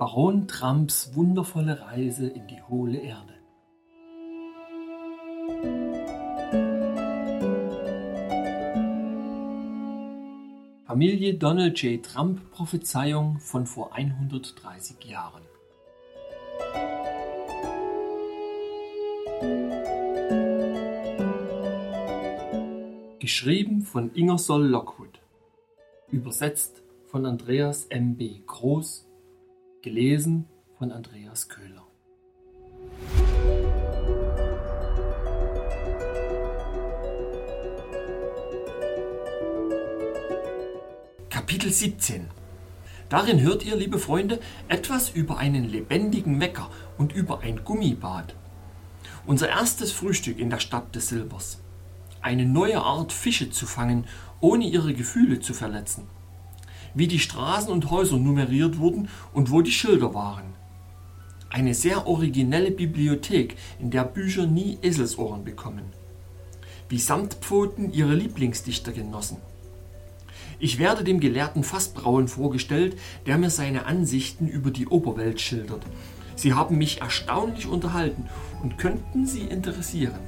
Baron Trumps wundervolle Reise in die hohle Erde. Familie Donald J. Trump Prophezeiung von vor 130 Jahren. Geschrieben von Ingersoll Lockwood. Übersetzt von Andreas M. B. Groß. Gelesen von Andreas Köhler. Kapitel 17 Darin hört ihr, liebe Freunde, etwas über einen lebendigen Mecker und über ein Gummibad. Unser erstes Frühstück in der Stadt des Silbers. Eine neue Art Fische zu fangen, ohne ihre Gefühle zu verletzen. Wie die Straßen und Häuser nummeriert wurden und wo die Schilder waren. Eine sehr originelle Bibliothek, in der Bücher nie Eselsohren bekommen. Wie Samtpfoten ihre Lieblingsdichter genossen ich werde dem gelehrten Fassbrauen vorgestellt, der mir seine Ansichten über die Oberwelt schildert. Sie haben mich erstaunlich unterhalten und könnten Sie interessieren.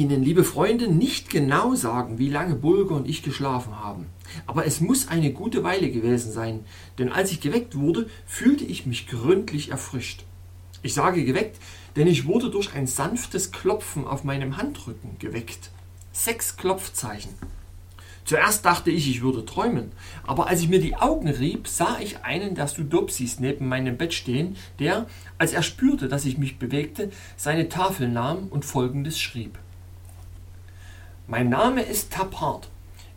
Ihnen, liebe Freunde, nicht genau sagen, wie lange Bulger und ich geschlafen haben. Aber es muss eine gute Weile gewesen sein, denn als ich geweckt wurde, fühlte ich mich gründlich erfrischt. Ich sage geweckt, denn ich wurde durch ein sanftes Klopfen auf meinem Handrücken geweckt. Sechs Klopfzeichen. Zuerst dachte ich, ich würde träumen, aber als ich mir die Augen rieb, sah ich einen der Sudopsis neben meinem Bett stehen, der, als er spürte, dass ich mich bewegte, seine Tafel nahm und folgendes schrieb. Mein Name ist Taphart.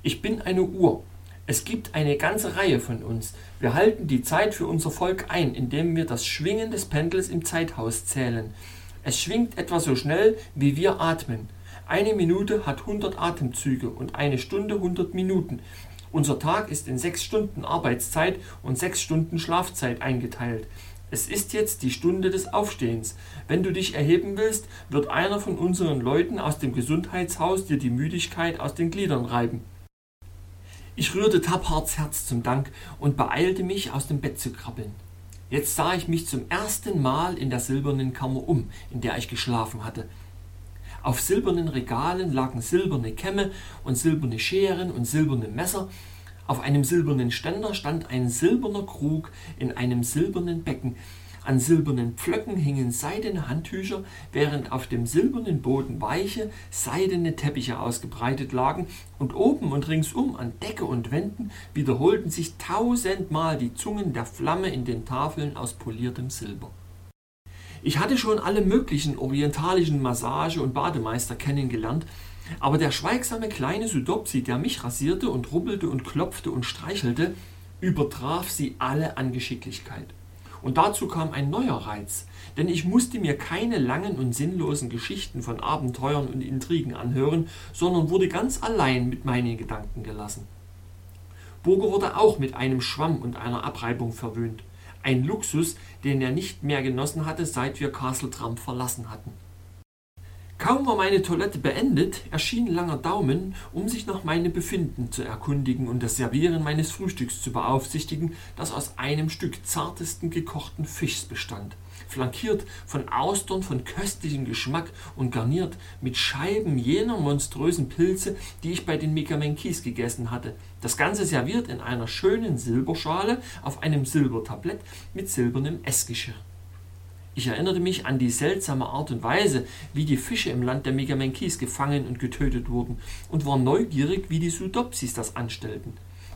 Ich bin eine Uhr. Es gibt eine ganze Reihe von uns. Wir halten die Zeit für unser Volk ein, indem wir das Schwingen des Pendels im Zeithaus zählen. Es schwingt etwa so schnell, wie wir atmen. Eine Minute hat 100 Atemzüge und eine Stunde 100 Minuten. Unser Tag ist in sechs Stunden Arbeitszeit und sechs Stunden Schlafzeit eingeteilt. Es ist jetzt die Stunde des Aufstehens. Wenn du dich erheben willst, wird einer von unseren Leuten aus dem Gesundheitshaus dir die Müdigkeit aus den Gliedern reiben. Ich rührte Tabhards Herz zum Dank und beeilte mich, aus dem Bett zu krabbeln. Jetzt sah ich mich zum ersten Mal in der silbernen Kammer um, in der ich geschlafen hatte. Auf silbernen Regalen lagen silberne Kämme und silberne Scheren und silberne Messer. Auf einem silbernen Ständer stand ein silberner Krug in einem silbernen Becken. An silbernen Pflöcken hingen seidene Handtücher, während auf dem silbernen Boden weiche, seidene Teppiche ausgebreitet lagen, und oben und ringsum an Decke und Wänden wiederholten sich tausendmal die Zungen der Flamme in den Tafeln aus poliertem Silber. Ich hatte schon alle möglichen orientalischen Massage- und Bademeister kennengelernt, aber der schweigsame kleine Sudopsi, der mich rasierte und rubbelte und klopfte und streichelte, übertraf sie alle an Geschicklichkeit. Und dazu kam ein neuer Reiz, denn ich musste mir keine langen und sinnlosen Geschichten von Abenteuern und Intrigen anhören, sondern wurde ganz allein mit meinen Gedanken gelassen. Burger wurde auch mit einem Schwamm und einer Abreibung verwöhnt. Ein Luxus, den er nicht mehr genossen hatte, seit wir Castle Trump verlassen hatten. Kaum war meine Toilette beendet, erschien Langer Daumen, um sich nach meinem Befinden zu erkundigen und das Servieren meines Frühstücks zu beaufsichtigen, das aus einem Stück zartesten gekochten Fischs bestand flankiert von Austern von köstlichem Geschmack und garniert mit Scheiben jener monströsen Pilze, die ich bei den Megamenkis gegessen hatte. Das Ganze serviert in einer schönen Silberschale auf einem Silbertablett mit silbernem Essgeschirr. Ich erinnerte mich an die seltsame Art und Weise, wie die Fische im Land der Megamenkis gefangen und getötet wurden, und war neugierig, wie die Sudopsis das anstellten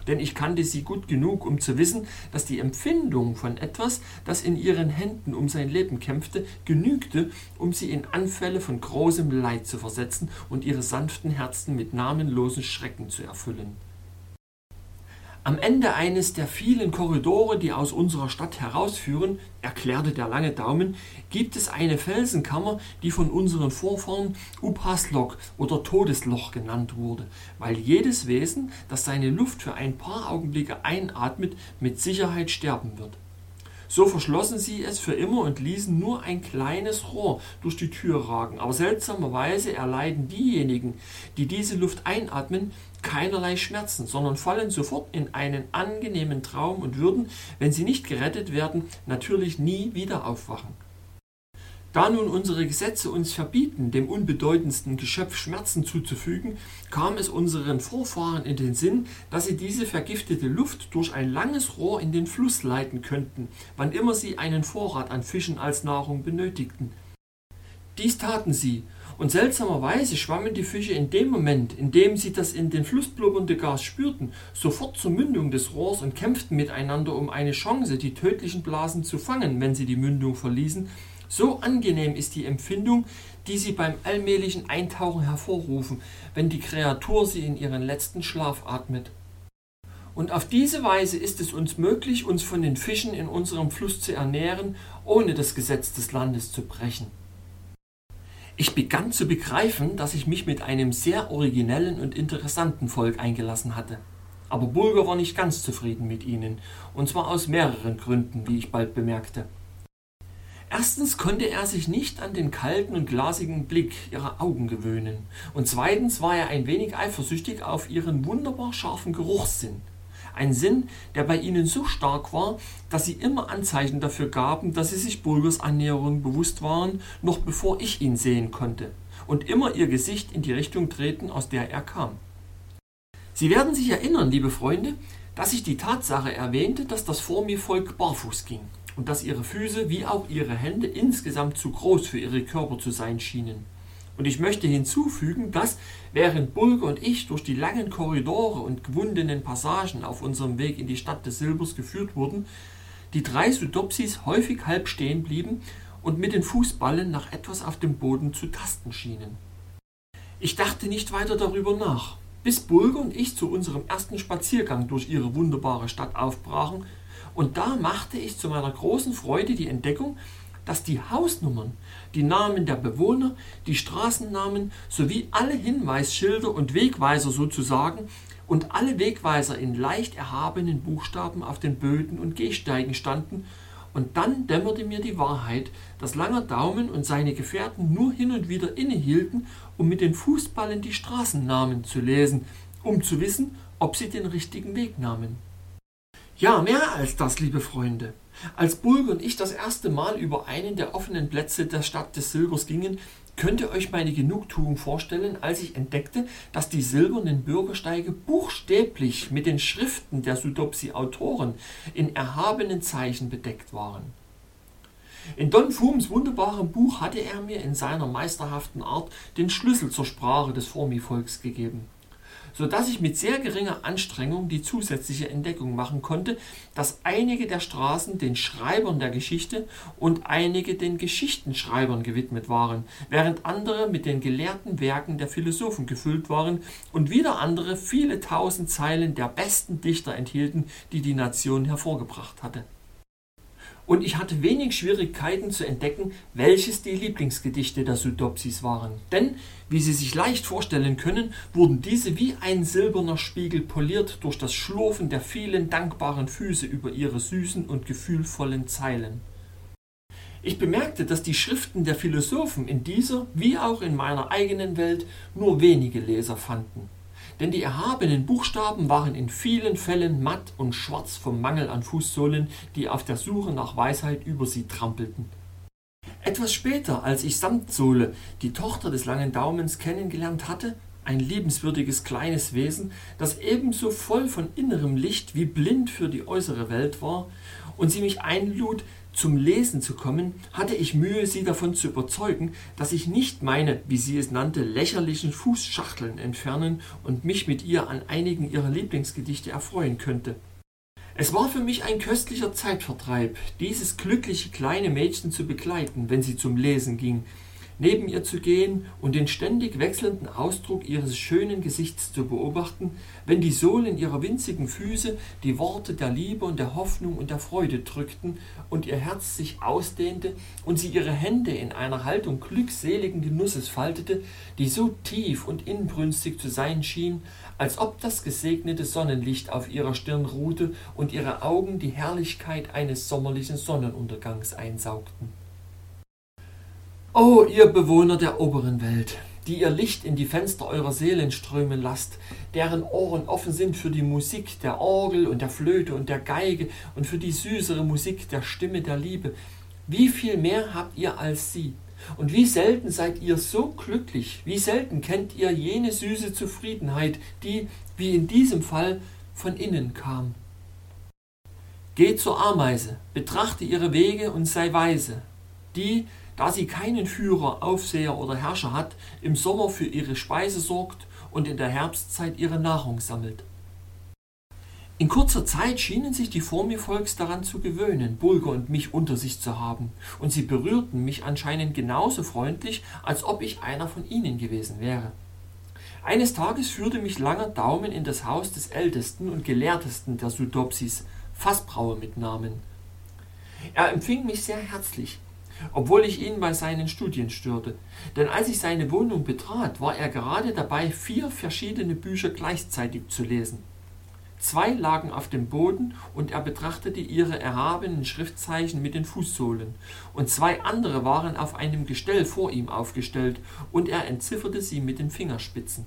denn ich kannte sie gut genug, um zu wissen, dass die Empfindung von etwas, das in ihren Händen um sein Leben kämpfte, genügte, um sie in Anfälle von großem Leid zu versetzen und ihre sanften Herzen mit namenlosen Schrecken zu erfüllen. Am Ende eines der vielen Korridore, die aus unserer Stadt herausführen, erklärte der lange Daumen, gibt es eine Felsenkammer, die von unseren Vorfahren Upaslok oder Todesloch genannt wurde, weil jedes Wesen, das seine Luft für ein paar Augenblicke einatmet, mit Sicherheit sterben wird. So verschlossen sie es für immer und ließen nur ein kleines Rohr durch die Tür ragen. Aber seltsamerweise erleiden diejenigen, die diese Luft einatmen, keinerlei Schmerzen, sondern fallen sofort in einen angenehmen Traum und würden, wenn sie nicht gerettet werden, natürlich nie wieder aufwachen. Da nun unsere Gesetze uns verbieten, dem unbedeutendsten Geschöpf Schmerzen zuzufügen, kam es unseren Vorfahren in den Sinn, dass sie diese vergiftete Luft durch ein langes Rohr in den Fluss leiten könnten, wann immer sie einen Vorrat an Fischen als Nahrung benötigten. Dies taten sie, und seltsamerweise schwammen die Fische in dem Moment, in dem sie das in den Fluss blubbernde Gas spürten, sofort zur Mündung des Rohrs und kämpften miteinander um eine Chance, die tödlichen Blasen zu fangen, wenn sie die Mündung verließen, so angenehm ist die Empfindung, die sie beim allmählichen Eintauchen hervorrufen, wenn die Kreatur sie in ihren letzten Schlaf atmet. Und auf diese Weise ist es uns möglich, uns von den Fischen in unserem Fluss zu ernähren, ohne das Gesetz des Landes zu brechen. Ich begann zu begreifen, dass ich mich mit einem sehr originellen und interessanten Volk eingelassen hatte. Aber Bulger war nicht ganz zufrieden mit ihnen, und zwar aus mehreren Gründen, wie ich bald bemerkte. Erstens konnte er sich nicht an den kalten und glasigen Blick ihrer Augen gewöhnen, und zweitens war er ein wenig eifersüchtig auf ihren wunderbar scharfen Geruchssinn. Ein Sinn, der bei ihnen so stark war, dass sie immer Anzeichen dafür gaben, dass sie sich Bulgers Annäherung bewusst waren, noch bevor ich ihn sehen konnte, und immer ihr Gesicht in die Richtung drehten, aus der er kam. Sie werden sich erinnern, liebe Freunde, dass ich die Tatsache erwähnte, dass das Vormi-Volk barfuß ging und dass ihre Füße wie auch ihre Hände insgesamt zu groß für ihre Körper zu sein schienen. Und ich möchte hinzufügen, dass, während Bulger und ich durch die langen Korridore und gewundenen Passagen auf unserem Weg in die Stadt des Silbers geführt wurden, die drei Sudopsis häufig halb stehen blieben und mit den Fußballen nach etwas auf dem Boden zu tasten schienen. Ich dachte nicht weiter darüber nach, bis Bulger und ich zu unserem ersten Spaziergang durch ihre wunderbare Stadt aufbrachen und da machte ich zu meiner großen Freude die Entdeckung, dass die Hausnummern, die Namen der Bewohner, die Straßennamen sowie alle Hinweisschilder und Wegweiser sozusagen und alle Wegweiser in leicht erhabenen Buchstaben auf den Böden und Gehsteigen standen, und dann dämmerte mir die Wahrheit, dass Langer Daumen und seine Gefährten nur hin und wieder innehielten, um mit den Fußballen die Straßennamen zu lesen, um zu wissen, ob sie den richtigen Weg nahmen. Ja, mehr als das, liebe Freunde. Als Bulg und ich das erste Mal über einen der offenen Plätze der Stadt des Silbers gingen, könnt ihr euch meine Genugtuung vorstellen, als ich entdeckte, dass die silbernen Bürgersteige buchstäblich mit den Schriften der Sudopsi-Autoren in erhabenen Zeichen bedeckt waren. In Don Fums wunderbarem Buch hatte er mir in seiner meisterhaften Art den Schlüssel zur Sprache des Formi-Volks gegeben so dass ich mit sehr geringer Anstrengung die zusätzliche Entdeckung machen konnte, dass einige der Straßen den Schreibern der Geschichte und einige den Geschichtenschreibern gewidmet waren, während andere mit den gelehrten Werken der Philosophen gefüllt waren und wieder andere viele tausend Zeilen der besten Dichter enthielten, die die Nation hervorgebracht hatte und ich hatte wenig Schwierigkeiten zu entdecken, welches die Lieblingsgedichte der Sudopsis waren. Denn, wie Sie sich leicht vorstellen können, wurden diese wie ein silberner Spiegel poliert durch das Schlurfen der vielen dankbaren Füße über ihre süßen und gefühlvollen Zeilen. Ich bemerkte, dass die Schriften der Philosophen in dieser wie auch in meiner eigenen Welt nur wenige Leser fanden denn die erhabenen Buchstaben waren in vielen Fällen matt und schwarz vom Mangel an Fußsohlen, die auf der Suche nach Weisheit über sie trampelten. Etwas später, als ich Samtsohle, die Tochter des langen Daumens, kennengelernt hatte, ein liebenswürdiges kleines Wesen, das ebenso voll von innerem Licht wie blind für die äußere Welt war, und sie mich einlud, zum Lesen zu kommen, hatte ich Mühe, sie davon zu überzeugen, dass ich nicht meine, wie sie es nannte, lächerlichen Fußschachteln entfernen und mich mit ihr an einigen ihrer Lieblingsgedichte erfreuen könnte. Es war für mich ein köstlicher Zeitvertreib, dieses glückliche kleine Mädchen zu begleiten, wenn sie zum Lesen ging, neben ihr zu gehen und den ständig wechselnden Ausdruck ihres schönen Gesichts zu beobachten, wenn die Sohlen ihrer winzigen Füße die Worte der Liebe und der Hoffnung und der Freude drückten und ihr Herz sich ausdehnte und sie ihre Hände in einer Haltung glückseligen Genusses faltete, die so tief und inbrünstig zu sein schien, als ob das gesegnete Sonnenlicht auf ihrer Stirn ruhte und ihre Augen die Herrlichkeit eines sommerlichen Sonnenuntergangs einsaugten. O ihr Bewohner der oberen Welt, die ihr Licht in die Fenster eurer Seelen strömen lasst, deren Ohren offen sind für die Musik der Orgel und der Flöte und der Geige und für die süßere Musik der Stimme der Liebe, wie viel mehr habt ihr als sie? Und wie selten seid ihr so glücklich, wie selten kennt ihr jene süße Zufriedenheit, die, wie in diesem Fall, von innen kam. Geht zur Ameise, betrachte ihre Wege und sei weise, die, da sie keinen Führer, Aufseher oder Herrscher hat, im Sommer für ihre Speise sorgt und in der Herbstzeit ihre Nahrung sammelt. In kurzer Zeit schienen sich die Formivolks daran zu gewöhnen, Bulger und mich unter sich zu haben, und sie berührten mich anscheinend genauso freundlich, als ob ich einer von ihnen gewesen wäre. Eines Tages führte mich langer Daumen in das Haus des ältesten und gelehrtesten der Sudopsis, Fassbrauer mit Namen. Er empfing mich sehr herzlich, obwohl ich ihn bei seinen Studien störte. Denn als ich seine Wohnung betrat, war er gerade dabei, vier verschiedene Bücher gleichzeitig zu lesen. Zwei lagen auf dem Boden und er betrachtete ihre erhabenen Schriftzeichen mit den Fußsohlen, und zwei andere waren auf einem Gestell vor ihm aufgestellt, und er entzifferte sie mit den Fingerspitzen.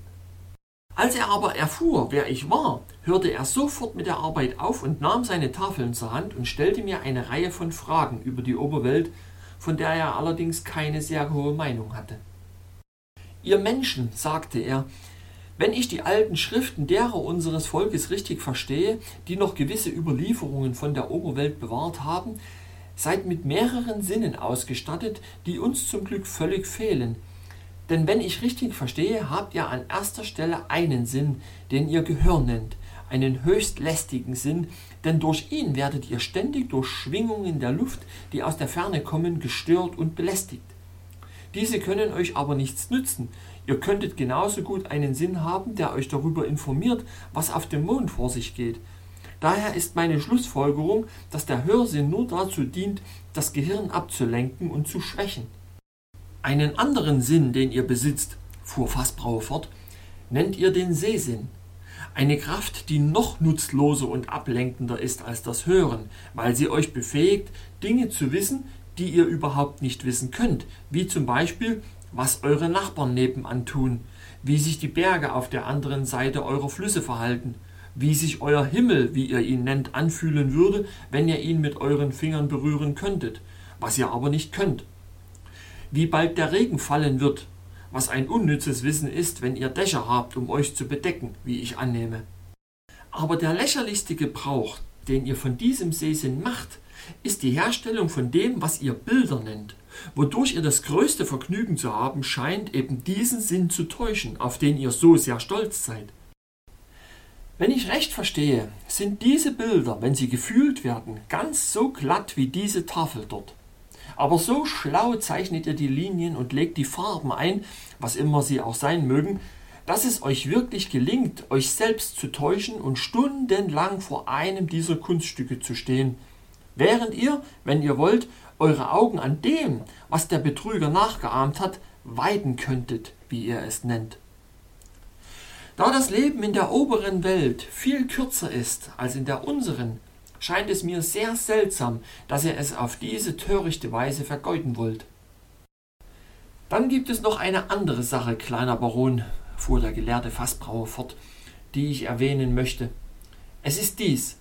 Als er aber erfuhr, wer ich war, hörte er sofort mit der Arbeit auf und nahm seine Tafeln zur Hand und stellte mir eine Reihe von Fragen über die Oberwelt, von der er allerdings keine sehr hohe Meinung hatte. Ihr Menschen, sagte er, wenn ich die alten Schriften derer unseres Volkes richtig verstehe, die noch gewisse Überlieferungen von der Oberwelt bewahrt haben, seid mit mehreren Sinnen ausgestattet, die uns zum Glück völlig fehlen. Denn wenn ich richtig verstehe, habt ihr an erster Stelle einen Sinn, den ihr Gehör nennt, einen höchst lästigen Sinn, denn durch ihn werdet ihr ständig durch Schwingungen der Luft, die aus der Ferne kommen, gestört und belästigt. Diese können euch aber nichts nützen. Ihr könntet genauso gut einen Sinn haben, der euch darüber informiert, was auf dem Mond vor sich geht. Daher ist meine Schlussfolgerung, dass der Hörsinn nur dazu dient, das Gehirn abzulenken und zu schwächen. Einen anderen Sinn, den ihr besitzt, fuhr Fassbrauer fort, nennt ihr den Sehsinn. Eine Kraft, die noch nutzloser und ablenkender ist als das Hören, weil sie euch befähigt, Dinge zu wissen, die ihr überhaupt nicht wissen könnt, wie zum Beispiel, was eure Nachbarn nebenan tun, wie sich die Berge auf der anderen Seite eurer Flüsse verhalten, wie sich euer Himmel, wie ihr ihn nennt, anfühlen würde, wenn ihr ihn mit euren Fingern berühren könntet, was ihr aber nicht könnt. Wie bald der Regen fallen wird, was ein unnützes Wissen ist, wenn ihr Dächer habt, um euch zu bedecken, wie ich annehme. Aber der lächerlichste Gebrauch, den ihr von diesem Sehsinn macht, ist die Herstellung von dem, was ihr Bilder nennt, wodurch ihr das größte Vergnügen zu haben scheint, eben diesen Sinn zu täuschen, auf den ihr so sehr stolz seid. Wenn ich recht verstehe, sind diese Bilder, wenn sie gefühlt werden, ganz so glatt wie diese Tafel dort. Aber so schlau zeichnet ihr die Linien und legt die Farben ein, was immer sie auch sein mögen, dass es euch wirklich gelingt, euch selbst zu täuschen und stundenlang vor einem dieser Kunststücke zu stehen, während ihr, wenn ihr wollt, eure Augen an dem, was der Betrüger nachgeahmt hat, weiden könntet, wie ihr es nennt. Da das Leben in der oberen Welt viel kürzer ist als in der unseren, scheint es mir sehr seltsam, dass ihr es auf diese törichte Weise vergeuden wollt. Dann gibt es noch eine andere Sache, kleiner Baron, fuhr der gelehrte Fassbrauer fort, die ich erwähnen möchte. Es ist dies.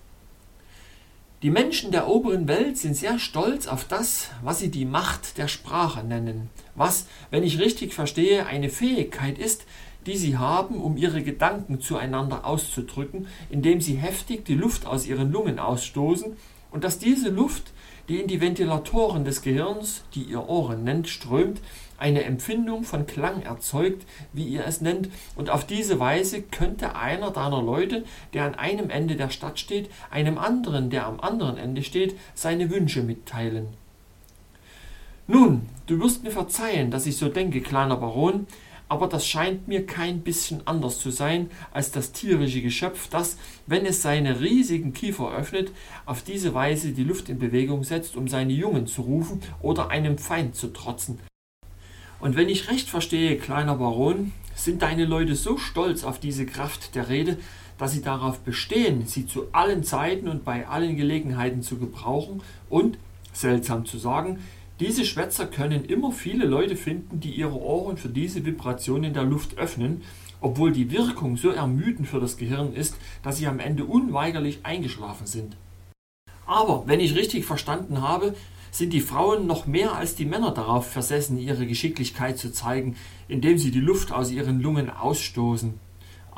Die Menschen der oberen Welt sind sehr stolz auf das, was sie die Macht der Sprache nennen, was, wenn ich richtig verstehe, eine Fähigkeit ist, die sie haben, um ihre Gedanken zueinander auszudrücken, indem sie heftig die Luft aus ihren Lungen ausstoßen und dass diese Luft, die in die Ventilatoren des Gehirns, die ihr Ohren nennt, strömt, eine Empfindung von Klang erzeugt, wie ihr es nennt, und auf diese Weise könnte einer deiner Leute, der an einem Ende der Stadt steht, einem anderen, der am anderen Ende steht, seine Wünsche mitteilen. Nun, du wirst mir verzeihen, dass ich so denke, kleiner Baron, aber das scheint mir kein bisschen anders zu sein als das tierische Geschöpf, das, wenn es seine riesigen Kiefer öffnet, auf diese Weise die Luft in Bewegung setzt, um seine Jungen zu rufen oder einem Feind zu trotzen. Und wenn ich recht verstehe, kleiner Baron, sind deine Leute so stolz auf diese Kraft der Rede, dass sie darauf bestehen, sie zu allen Zeiten und bei allen Gelegenheiten zu gebrauchen und, seltsam zu sagen, diese Schwätzer können immer viele Leute finden, die ihre Ohren für diese Vibration in der Luft öffnen, obwohl die Wirkung so ermüdend für das Gehirn ist, dass sie am Ende unweigerlich eingeschlafen sind. Aber wenn ich richtig verstanden habe, sind die Frauen noch mehr als die Männer darauf versessen, ihre Geschicklichkeit zu zeigen, indem sie die Luft aus ihren Lungen ausstoßen.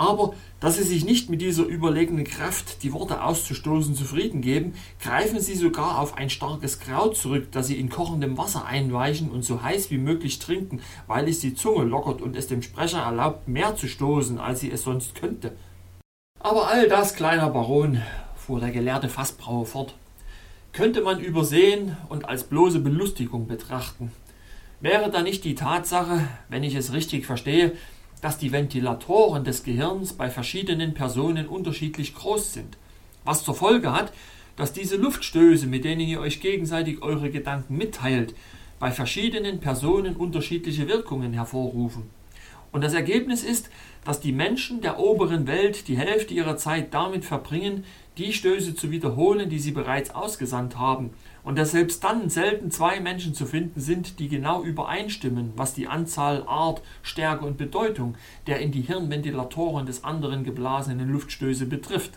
Aber dass sie sich nicht mit dieser überlegenen Kraft, die Worte auszustoßen, zufrieden geben, greifen sie sogar auf ein starkes Kraut zurück, das sie in kochendem Wasser einweichen und so heiß wie möglich trinken, weil es die Zunge lockert und es dem Sprecher erlaubt, mehr zu stoßen, als sie es sonst könnte. Aber all das, kleiner Baron, fuhr der gelehrte Fassbrauer fort, könnte man übersehen und als bloße Belustigung betrachten. Wäre da nicht die Tatsache, wenn ich es richtig verstehe, dass die Ventilatoren des Gehirns bei verschiedenen Personen unterschiedlich groß sind, was zur Folge hat, dass diese Luftstöße, mit denen ihr euch gegenseitig eure Gedanken mitteilt, bei verschiedenen Personen unterschiedliche Wirkungen hervorrufen. Und das Ergebnis ist, dass die Menschen der oberen Welt die Hälfte ihrer Zeit damit verbringen, die Stöße zu wiederholen, die sie bereits ausgesandt haben, und dass selbst dann selten zwei Menschen zu finden sind, die genau übereinstimmen, was die Anzahl, Art, Stärke und Bedeutung der in die Hirnventilatoren des anderen geblasenen Luftstöße betrifft.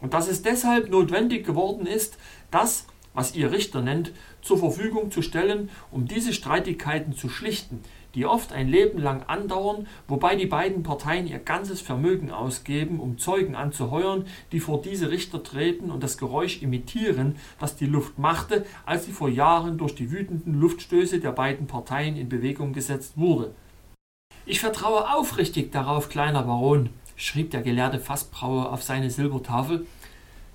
Und dass es deshalb notwendig geworden ist, das, was ihr Richter nennt, zur Verfügung zu stellen, um diese Streitigkeiten zu schlichten, die oft ein Leben lang andauern, wobei die beiden Parteien ihr ganzes Vermögen ausgeben, um Zeugen anzuheuern, die vor diese Richter treten und das Geräusch imitieren, das die Luft machte, als sie vor Jahren durch die wütenden Luftstöße der beiden Parteien in Bewegung gesetzt wurde. Ich vertraue aufrichtig darauf, kleiner Baron, schrieb der gelehrte Fassbrauer auf seine Silbertafel,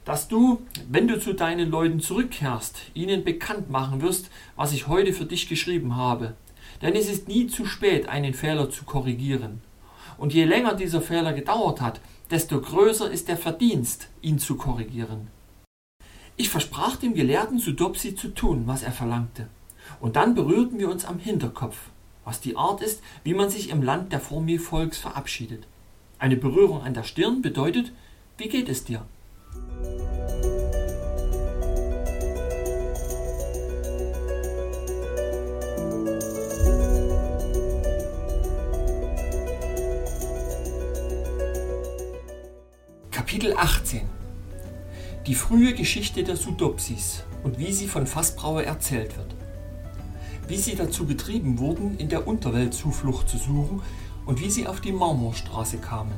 dass du, wenn du zu deinen Leuten zurückkehrst, ihnen bekannt machen wirst, was ich heute für dich geschrieben habe. Denn es ist nie zu spät, einen Fehler zu korrigieren. Und je länger dieser Fehler gedauert hat, desto größer ist der Verdienst, ihn zu korrigieren. Ich versprach dem Gelehrten Sudopsi zu tun, was er verlangte. Und dann berührten wir uns am Hinterkopf, was die Art ist, wie man sich im Land der Formi-Volks verabschiedet. Eine Berührung an der Stirn bedeutet, wie geht es dir? Kapitel 18 Die frühe Geschichte der Sudopsis und wie sie von Fassbrauer erzählt wird. Wie sie dazu getrieben wurden, in der Unterwelt Zuflucht zu suchen und wie sie auf die Marmorstraße kamen.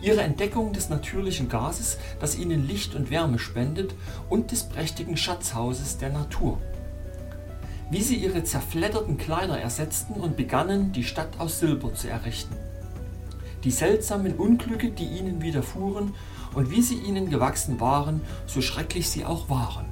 Ihre Entdeckung des natürlichen Gases, das ihnen Licht und Wärme spendet und des prächtigen Schatzhauses der Natur. Wie sie ihre zerfledderten Kleider ersetzten und begannen, die Stadt aus Silber zu errichten die seltsamen Unglücke, die ihnen widerfuhren und wie sie ihnen gewachsen waren, so schrecklich sie auch waren.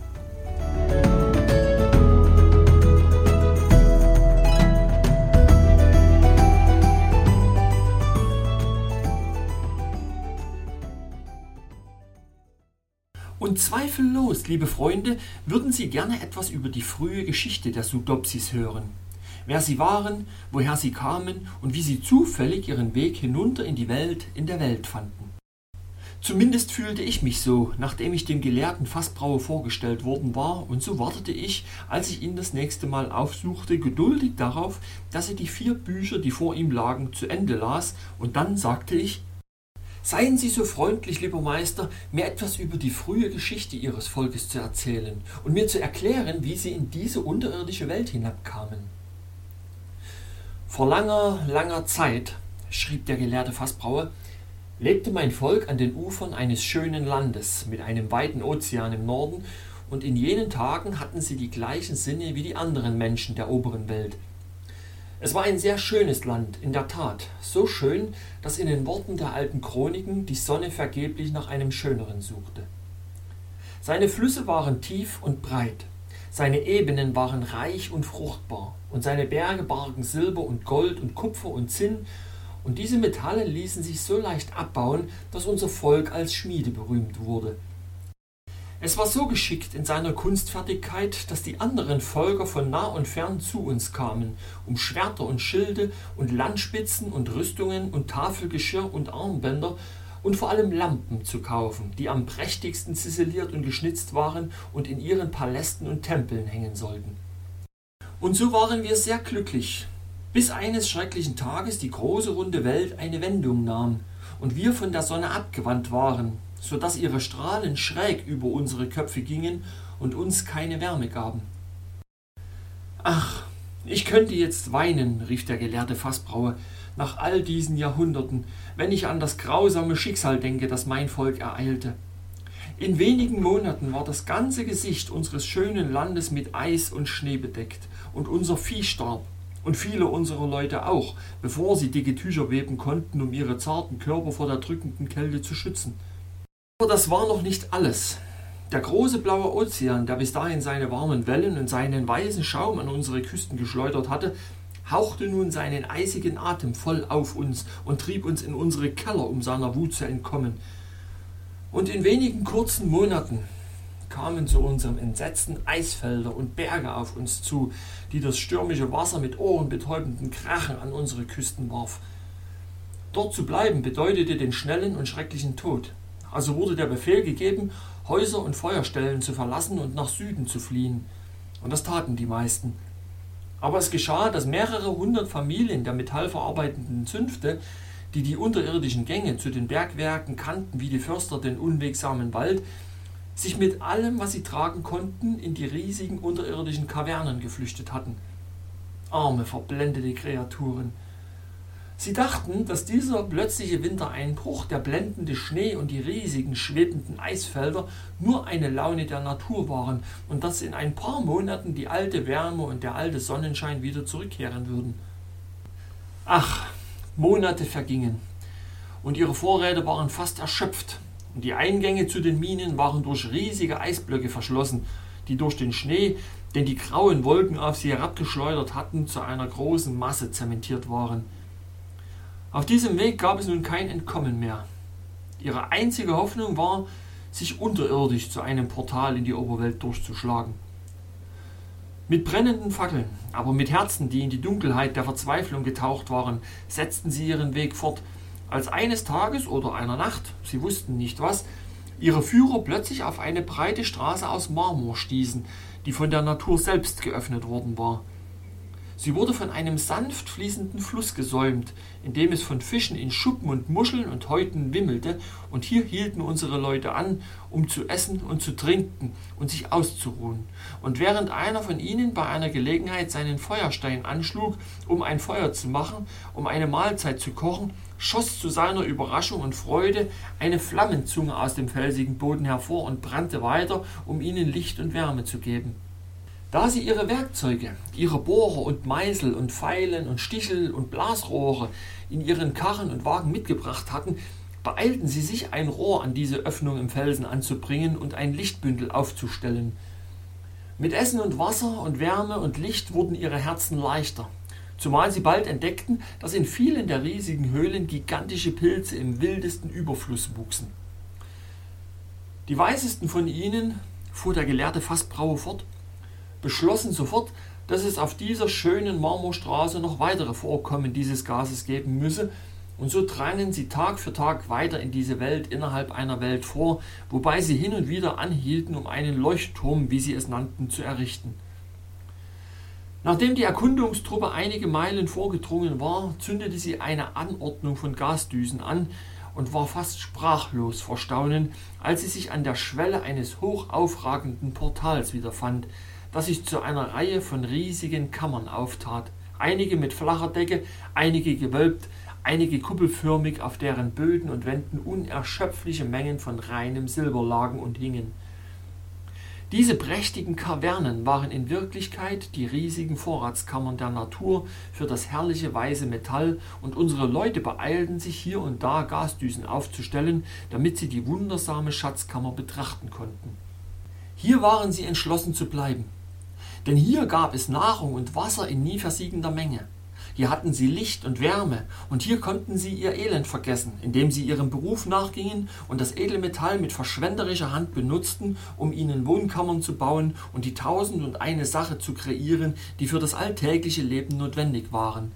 Und zweifellos, liebe Freunde, würden Sie gerne etwas über die frühe Geschichte der Sudopsis hören wer sie waren, woher sie kamen und wie sie zufällig ihren Weg hinunter in die Welt in der Welt fanden. Zumindest fühlte ich mich so, nachdem ich dem gelehrten Fassbrauer vorgestellt worden war, und so wartete ich, als ich ihn das nächste Mal aufsuchte, geduldig darauf, dass er die vier Bücher, die vor ihm lagen, zu Ende las, und dann sagte ich Seien Sie so freundlich, lieber Meister, mir etwas über die frühe Geschichte Ihres Volkes zu erzählen und mir zu erklären, wie Sie in diese unterirdische Welt hinabkamen. Vor langer, langer Zeit, schrieb der gelehrte Fassbrauer, lebte mein Volk an den Ufern eines schönen Landes mit einem weiten Ozean im Norden, und in jenen Tagen hatten sie die gleichen Sinne wie die anderen Menschen der oberen Welt. Es war ein sehr schönes Land, in der Tat, so schön, dass in den Worten der alten Chroniken die Sonne vergeblich nach einem schöneren suchte. Seine Flüsse waren tief und breit, Seine Ebenen waren reich und fruchtbar, und seine Berge bargen Silber und Gold und Kupfer und Zinn, und diese Metalle ließen sich so leicht abbauen, dass unser Volk als Schmiede berühmt wurde. Es war so geschickt in seiner Kunstfertigkeit, dass die anderen Völker von nah und fern zu uns kamen, um Schwerter und Schilde und Landspitzen und Rüstungen und Tafelgeschirr und Armbänder und vor allem Lampen zu kaufen, die am prächtigsten ziseliert und geschnitzt waren und in ihren Palästen und Tempeln hängen sollten. Und so waren wir sehr glücklich, bis eines schrecklichen Tages die große runde Welt eine Wendung nahm und wir von der Sonne abgewandt waren, so dass ihre Strahlen schräg über unsere Köpfe gingen und uns keine Wärme gaben. Ach, ich könnte jetzt weinen, rief der gelehrte Fassbrauer, nach all diesen Jahrhunderten, wenn ich an das grausame Schicksal denke, das mein Volk ereilte. In wenigen Monaten war das ganze Gesicht unseres schönen Landes mit Eis und Schnee bedeckt, und unser Vieh starb, und viele unserer Leute auch, bevor sie dicke Tücher weben konnten, um ihre zarten Körper vor der drückenden Kälte zu schützen. Aber das war noch nicht alles. Der große blaue Ozean, der bis dahin seine warmen Wellen und seinen weißen Schaum an unsere Küsten geschleudert hatte, hauchte nun seinen eisigen Atem voll auf uns und trieb uns in unsere Keller, um seiner Wut zu entkommen. Und in wenigen kurzen Monaten kamen zu unserem Entsetzen Eisfelder und Berge auf uns zu, die das stürmische Wasser mit ohrenbetäubenden Krachen an unsere Küsten warf. Dort zu bleiben bedeutete den schnellen und schrecklichen Tod. Also wurde der Befehl gegeben, Häuser und Feuerstellen zu verlassen und nach Süden zu fliehen. Und das taten die meisten. Aber es geschah, dass mehrere hundert Familien der metallverarbeitenden Zünfte, die die unterirdischen Gänge zu den Bergwerken kannten wie die Förster den unwegsamen Wald, sich mit allem, was sie tragen konnten, in die riesigen unterirdischen Kavernen geflüchtet hatten. Arme, verblendete Kreaturen. Sie dachten, dass dieser plötzliche Wintereinbruch, der blendende Schnee und die riesigen schwebenden Eisfelder nur eine Laune der Natur waren und dass in ein paar Monaten die alte Wärme und der alte Sonnenschein wieder zurückkehren würden. Ach, Monate vergingen und ihre Vorräte waren fast erschöpft die Eingänge zu den Minen waren durch riesige Eisblöcke verschlossen, die durch den Schnee, den die grauen Wolken auf sie herabgeschleudert hatten, zu einer großen Masse zementiert waren. Auf diesem Weg gab es nun kein Entkommen mehr. Ihre einzige Hoffnung war, sich unterirdisch zu einem Portal in die Oberwelt durchzuschlagen. Mit brennenden Fackeln, aber mit Herzen, die in die Dunkelheit der Verzweiflung getaucht waren, setzten sie ihren Weg fort, als eines Tages oder einer Nacht, sie wussten nicht was, ihre Führer plötzlich auf eine breite Straße aus Marmor stießen, die von der Natur selbst geöffnet worden war. Sie wurde von einem sanft fließenden Fluss gesäumt, in dem es von Fischen in Schuppen und Muscheln und Häuten wimmelte, und hier hielten unsere Leute an, um zu essen und zu trinken und sich auszuruhen. Und während einer von ihnen bei einer Gelegenheit seinen Feuerstein anschlug, um ein Feuer zu machen, um eine Mahlzeit zu kochen, schoss zu seiner Überraschung und Freude eine Flammenzunge aus dem felsigen Boden hervor und brannte weiter, um ihnen Licht und Wärme zu geben. Da sie ihre Werkzeuge, ihre Bohrer und Meißel und Pfeilen und Stichel und Blasrohre in ihren Karren und Wagen mitgebracht hatten, beeilten sie sich, ein Rohr an diese Öffnung im Felsen anzubringen und ein Lichtbündel aufzustellen. Mit Essen und Wasser und Wärme und Licht wurden ihre Herzen leichter, zumal sie bald entdeckten, dass in vielen der riesigen Höhlen gigantische Pilze im wildesten Überfluss wuchsen. Die weisesten von ihnen, fuhr der gelehrte Fassbrauer fort, beschlossen sofort, dass es auf dieser schönen Marmorstraße noch weitere Vorkommen dieses Gases geben müsse, und so drangen sie Tag für Tag weiter in diese Welt innerhalb einer Welt vor, wobei sie hin und wieder anhielten, um einen Leuchtturm, wie sie es nannten, zu errichten. Nachdem die Erkundungstruppe einige Meilen vorgedrungen war, zündete sie eine Anordnung von Gasdüsen an und war fast sprachlos vor Staunen, als sie sich an der Schwelle eines hochaufragenden Portals wiederfand, das sich zu einer Reihe von riesigen Kammern auftat, einige mit flacher Decke, einige gewölbt, einige kuppelförmig, auf deren Böden und Wänden unerschöpfliche Mengen von reinem Silber lagen und hingen. Diese prächtigen Kavernen waren in Wirklichkeit die riesigen Vorratskammern der Natur für das herrliche weiße Metall, und unsere Leute beeilten sich hier und da Gasdüsen aufzustellen, damit sie die wundersame Schatzkammer betrachten konnten. Hier waren sie entschlossen zu bleiben, Denn hier gab es Nahrung und Wasser in nie versiegender Menge. Hier hatten sie Licht und Wärme, und hier konnten sie ihr Elend vergessen, indem sie ihrem Beruf nachgingen und das Edelmetall mit verschwenderischer Hand benutzten, um ihnen Wohnkammern zu bauen und die tausend und eine Sache zu kreieren, die für das alltägliche Leben notwendig waren.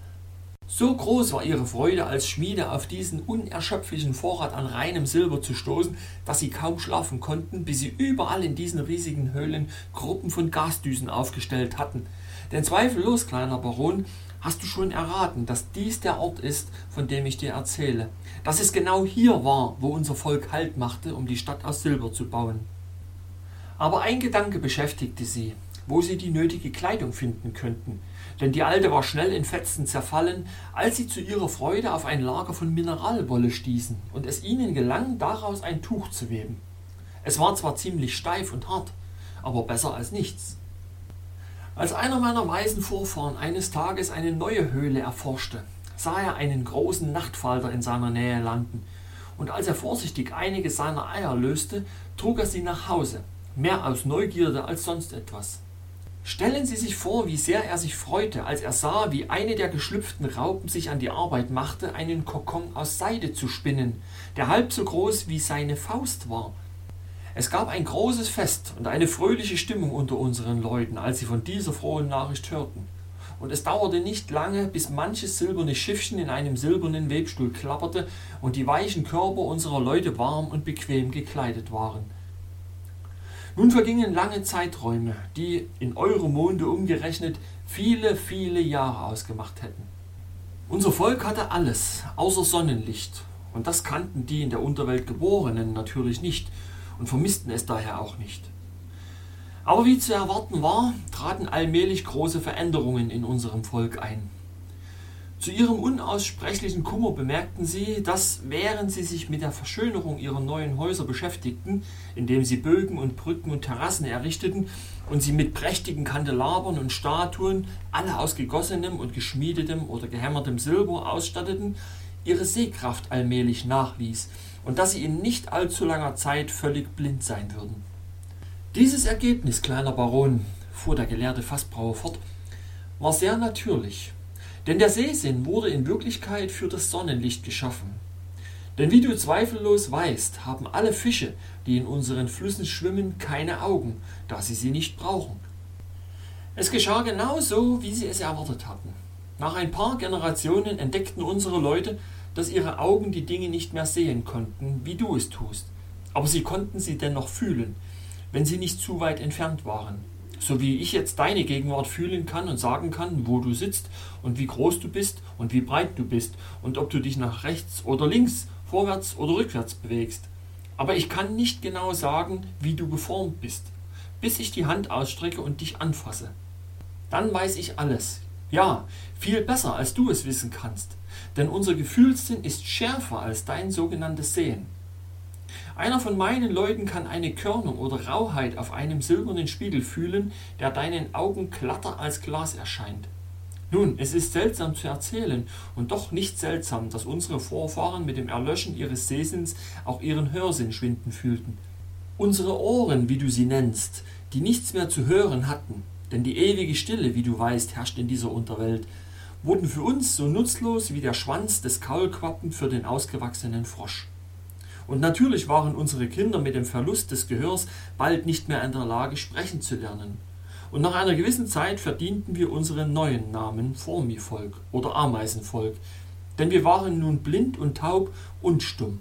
So groß war ihre Freude als Schmiede auf diesen unerschöpflichen Vorrat an reinem Silber zu stoßen, dass sie kaum schlafen konnten, bis sie überall in diesen riesigen Höhlen Gruppen von Gasdüsen aufgestellt hatten. Denn zweifellos, kleiner Baron, hast du schon erraten, dass dies der Ort ist, von dem ich dir erzähle. Dass es genau hier war, wo unser Volk Halt machte, um die Stadt aus Silber zu bauen. Aber ein Gedanke beschäftigte sie, wo sie die nötige Kleidung finden könnten, denn die alte war schnell in Fetzen zerfallen, als sie zu ihrer Freude auf ein Lager von Mineralwolle stießen und es ihnen gelang, daraus ein Tuch zu weben. Es war zwar ziemlich steif und hart, aber besser als nichts. Als einer meiner weisen Vorfahren eines Tages eine neue Höhle erforschte, sah er einen großen Nachtfalter in seiner Nähe landen, und als er vorsichtig einige seiner Eier löste, trug er sie nach Hause, mehr aus Neugierde als sonst etwas. Stellen Sie sich vor, wie sehr er sich freute, als er sah, wie eine der geschlüpften Raupen sich an die Arbeit machte, einen Kokon aus Seide zu spinnen, der halb so groß wie seine Faust war, es gab ein großes Fest und eine fröhliche Stimmung unter unseren Leuten, als sie von dieser frohen Nachricht hörten. Und es dauerte nicht lange, bis manches silberne Schiffchen in einem silbernen Webstuhl klapperte und die weichen Körper unserer Leute warm und bequem gekleidet waren. Nun vergingen lange Zeiträume, die in eure Monde umgerechnet viele, viele Jahre ausgemacht hätten. Unser Volk hatte alles, außer Sonnenlicht, und das kannten die in der Unterwelt Geborenen natürlich nicht, und vermissten es daher auch nicht. Aber wie zu erwarten war, traten allmählich große Veränderungen in unserem Volk ein. Zu ihrem unaussprechlichen Kummer bemerkten sie, dass während sie sich mit der Verschönerung ihrer neuen Häuser beschäftigten, indem sie Bögen und Brücken und Terrassen errichteten und sie mit prächtigen Kandelabern und Statuen, alle aus gegossenem und geschmiedetem oder gehämmertem Silber ausstatteten, ihre Sehkraft allmählich nachließ und dass sie in nicht allzu langer Zeit völlig blind sein würden. Dieses Ergebnis, kleiner Baron, fuhr der gelehrte Fassbrauer fort, war sehr natürlich, denn der Sehsinn wurde in Wirklichkeit für das Sonnenlicht geschaffen. Denn wie du zweifellos weißt, haben alle Fische, die in unseren Flüssen schwimmen, keine Augen, da sie sie nicht brauchen. Es geschah genau so, wie sie es erwartet hatten. Nach ein paar Generationen entdeckten unsere Leute, dass ihre Augen die Dinge nicht mehr sehen konnten, wie du es tust. Aber sie konnten sie dennoch fühlen, wenn sie nicht zu weit entfernt waren. So wie ich jetzt deine Gegenwart fühlen kann und sagen kann, wo du sitzt und wie groß du bist und wie breit du bist und ob du dich nach rechts oder links, vorwärts oder rückwärts bewegst. Aber ich kann nicht genau sagen, wie du geformt bist, bis ich die Hand ausstrecke und dich anfasse. Dann weiß ich alles. Ja, viel besser, als du es wissen kannst denn unser Gefühlssinn ist schärfer als dein sogenanntes Sehen. Einer von meinen Leuten kann eine Körnung oder Rauheit auf einem silbernen Spiegel fühlen, der deinen Augen glatter als Glas erscheint. Nun, es ist seltsam zu erzählen und doch nicht seltsam, dass unsere Vorfahren mit dem Erlöschen ihres Sehsinns auch ihren Hörsinn schwinden fühlten. Unsere Ohren, wie du sie nennst, die nichts mehr zu hören hatten, denn die ewige Stille, wie du weißt, herrscht in dieser Unterwelt, wurden für uns so nutzlos wie der Schwanz des Kaulquappen für den ausgewachsenen Frosch. Und natürlich waren unsere Kinder mit dem Verlust des Gehörs bald nicht mehr in der Lage, sprechen zu lernen. Und nach einer gewissen Zeit verdienten wir unseren neuen Namen Formivolk oder Ameisenvolk, denn wir waren nun blind und taub und stumm.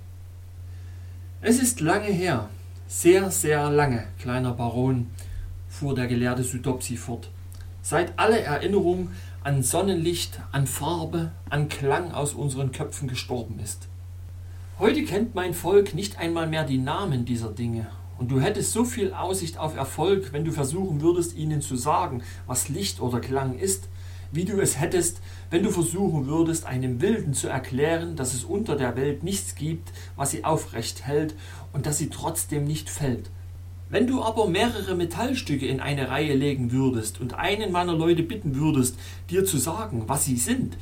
Es ist lange her, sehr, sehr lange, kleiner Baron, fuhr der Gelehrte Sudopsi fort, seit alle Erinnerung an Sonnenlicht, an Farbe, an Klang aus unseren Köpfen gestorben ist. Heute kennt mein Volk nicht einmal mehr die Namen dieser Dinge, und du hättest so viel Aussicht auf Erfolg, wenn du versuchen würdest, ihnen zu sagen, was Licht oder Klang ist, wie du es hättest, wenn du versuchen würdest, einem Wilden zu erklären, dass es unter der Welt nichts gibt, was sie aufrecht hält und dass sie trotzdem nicht fällt. Wenn du aber mehrere Metallstücke in eine Reihe legen würdest und einen meiner Leute bitten würdest, dir zu sagen, was sie sind,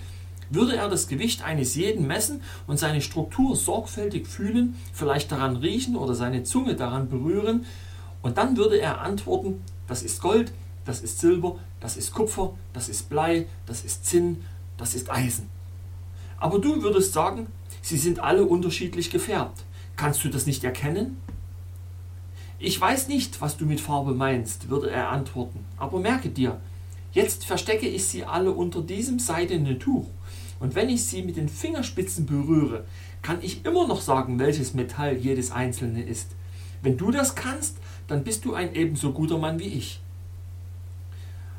würde er das Gewicht eines jeden messen und seine Struktur sorgfältig fühlen, vielleicht daran riechen oder seine Zunge daran berühren, und dann würde er antworten, das ist Gold, das ist Silber, das ist Kupfer, das ist Blei, das ist Zinn, das ist Eisen. Aber du würdest sagen, sie sind alle unterschiedlich gefärbt. Kannst du das nicht erkennen? Ich weiß nicht, was du mit Farbe meinst, würde er antworten, aber merke dir, jetzt verstecke ich sie alle unter diesem seidenen Tuch, und wenn ich sie mit den Fingerspitzen berühre, kann ich immer noch sagen, welches Metall jedes einzelne ist. Wenn du das kannst, dann bist du ein ebenso guter Mann wie ich.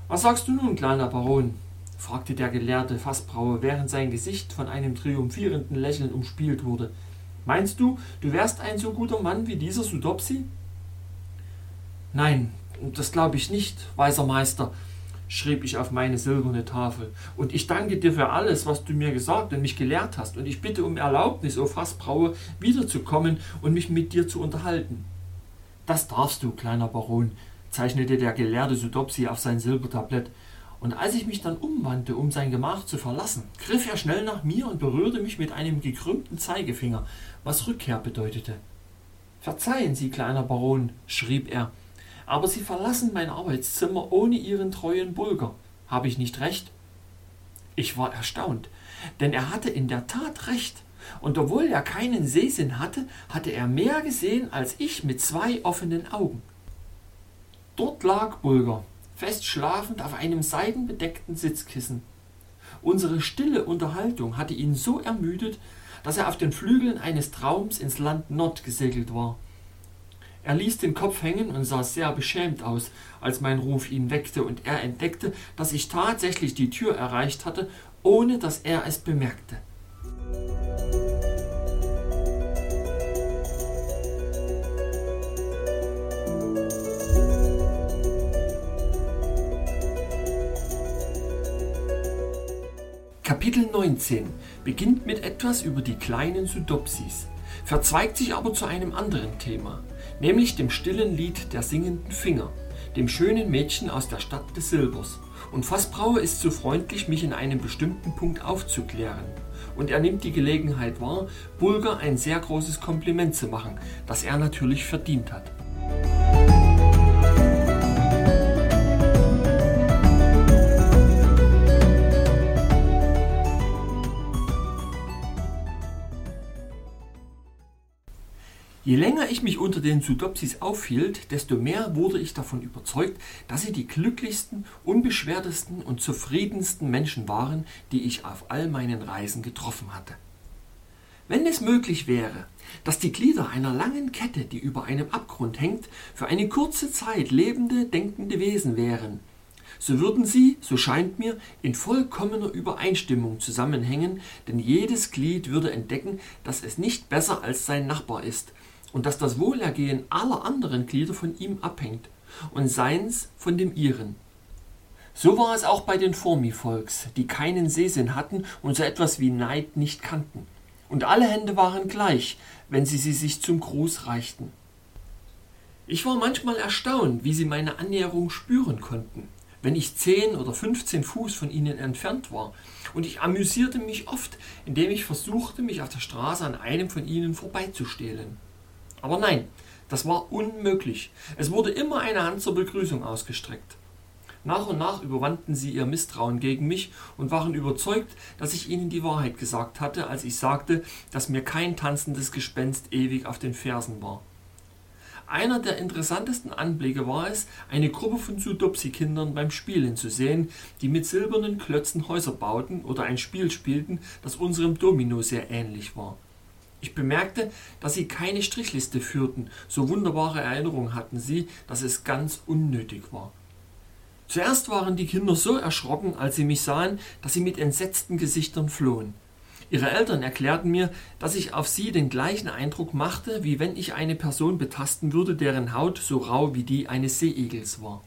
Was sagst du nun, kleiner Baron? fragte der gelehrte Fassbrauer, während sein Gesicht von einem triumphierenden Lächeln umspielt wurde. Meinst du, du wärst ein so guter Mann wie dieser Sudopsi? Nein, das glaube ich nicht, weiser Meister, schrieb ich auf meine silberne Tafel. Und ich danke dir für alles, was du mir gesagt und mich gelehrt hast. Und ich bitte um Erlaubnis, o Fassbrauer, wiederzukommen und mich mit dir zu unterhalten. Das darfst du, kleiner Baron, zeichnete der gelehrte Sudopsi auf sein Silbertablett. Und als ich mich dann umwandte, um sein Gemach zu verlassen, griff er schnell nach mir und berührte mich mit einem gekrümmten Zeigefinger, was Rückkehr bedeutete. Verzeihen Sie, kleiner Baron, schrieb er, aber Sie verlassen mein Arbeitszimmer ohne Ihren treuen Bulger. Habe ich nicht recht? Ich war erstaunt, denn er hatte in der Tat recht und obwohl er keinen Sehsinn hatte, hatte er mehr gesehen als ich mit zwei offenen Augen. Dort lag Bulger, fest schlafend auf einem seidenbedeckten Sitzkissen. Unsere stille Unterhaltung hatte ihn so ermüdet, dass er auf den Flügeln eines Traums ins Land Nord gesegelt war. Er ließ den Kopf hängen und sah sehr beschämt aus, als mein Ruf ihn weckte, und er entdeckte, dass ich tatsächlich die Tür erreicht hatte, ohne dass er es bemerkte. Kapitel 19 beginnt mit etwas über die kleinen Sudopsis, verzweigt sich aber zu einem anderen Thema, nämlich dem stillen Lied der singenden Finger, dem schönen Mädchen aus der Stadt des Silbers. Und Fassbrauer ist so freundlich, mich in einem bestimmten Punkt aufzuklären. Und er nimmt die Gelegenheit wahr, Bulger ein sehr großes Kompliment zu machen, das er natürlich verdient hat. Je länger ich mich unter den Sudopsis aufhielt, desto mehr wurde ich davon überzeugt, dass sie die glücklichsten, unbeschwertesten und zufriedensten Menschen waren, die ich auf all meinen Reisen getroffen hatte. Wenn es möglich wäre, dass die Glieder einer langen Kette, die über einem Abgrund hängt, für eine kurze Zeit lebende, denkende Wesen wären, so würden sie, so scheint mir, in vollkommener Übereinstimmung zusammenhängen, denn jedes Glied würde entdecken, dass es nicht besser als sein Nachbar ist und dass das Wohlergehen aller anderen Glieder von ihm abhängt und seins von dem ihren. So war es auch bei den Formivolks, die keinen Sehsinn hatten und so etwas wie Neid nicht kannten. Und alle Hände waren gleich, wenn sie sie sich zum Gruß reichten. Ich war manchmal erstaunt, wie sie meine Annäherung spüren konnten, wenn ich zehn oder fünfzehn Fuß von ihnen entfernt war, und ich amüsierte mich oft, indem ich versuchte, mich auf der Straße an einem von ihnen vorbeizustehlen. Aber nein, das war unmöglich. Es wurde immer eine Hand zur Begrüßung ausgestreckt. Nach und nach überwanden sie ihr Misstrauen gegen mich und waren überzeugt, dass ich ihnen die Wahrheit gesagt hatte, als ich sagte, dass mir kein tanzendes Gespenst ewig auf den Fersen war. Einer der interessantesten Anblicke war es, eine Gruppe von Sudopsi-Kindern beim Spielen zu sehen, die mit silbernen Klötzen Häuser bauten oder ein Spiel spielten, das unserem Domino sehr ähnlich war. Ich bemerkte, dass sie keine Strichliste führten, so wunderbare Erinnerungen hatten sie, dass es ganz unnötig war. Zuerst waren die Kinder so erschrocken, als sie mich sahen, dass sie mit entsetzten Gesichtern flohen. Ihre Eltern erklärten mir, dass ich auf sie den gleichen Eindruck machte, wie wenn ich eine Person betasten würde, deren Haut so rau wie die eines Seeigels war.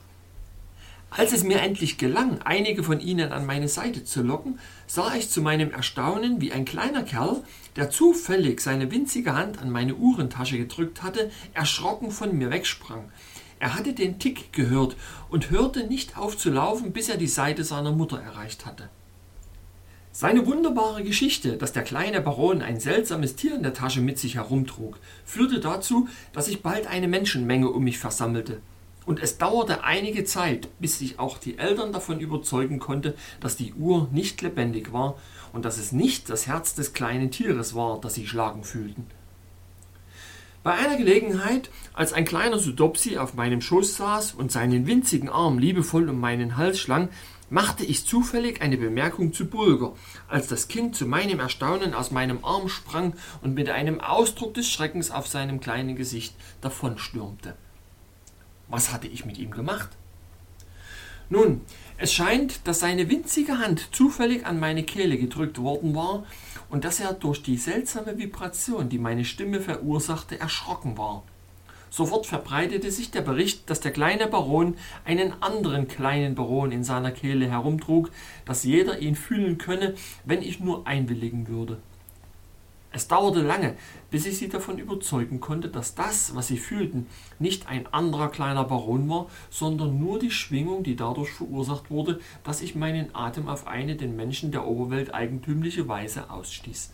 Als es mir endlich gelang, einige von ihnen an meine Seite zu locken, sah ich zu meinem Erstaunen, wie ein kleiner Kerl, der zufällig seine winzige Hand an meine Uhrentasche gedrückt hatte, erschrocken von mir wegsprang. Er hatte den Tick gehört und hörte nicht auf zu laufen, bis er die Seite seiner Mutter erreicht hatte. Seine wunderbare Geschichte, dass der kleine Baron ein seltsames Tier in der Tasche mit sich herumtrug, führte dazu, dass sich bald eine Menschenmenge um mich versammelte. Und es dauerte einige Zeit, bis sich auch die Eltern davon überzeugen konnte, dass die Uhr nicht lebendig war und dass es nicht das Herz des kleinen Tieres war, das sie schlagen fühlten. Bei einer Gelegenheit, als ein kleiner Sudopsi auf meinem Schoß saß und seinen winzigen Arm liebevoll um meinen Hals schlang, machte ich zufällig eine Bemerkung zu Bulger, als das Kind zu meinem Erstaunen aus meinem Arm sprang und mit einem Ausdruck des Schreckens auf seinem kleinen Gesicht davonstürmte. Was hatte ich mit ihm gemacht? Nun, es scheint, dass seine winzige Hand zufällig an meine Kehle gedrückt worden war und dass er durch die seltsame Vibration, die meine Stimme verursachte, erschrocken war. Sofort verbreitete sich der Bericht, dass der kleine Baron einen anderen kleinen Baron in seiner Kehle herumtrug, dass jeder ihn fühlen könne, wenn ich nur einwilligen würde. Es dauerte lange, bis ich sie davon überzeugen konnte, dass das, was sie fühlten, nicht ein anderer kleiner Baron war, sondern nur die Schwingung, die dadurch verursacht wurde, dass ich meinen Atem auf eine den Menschen der Oberwelt eigentümliche Weise ausstieß.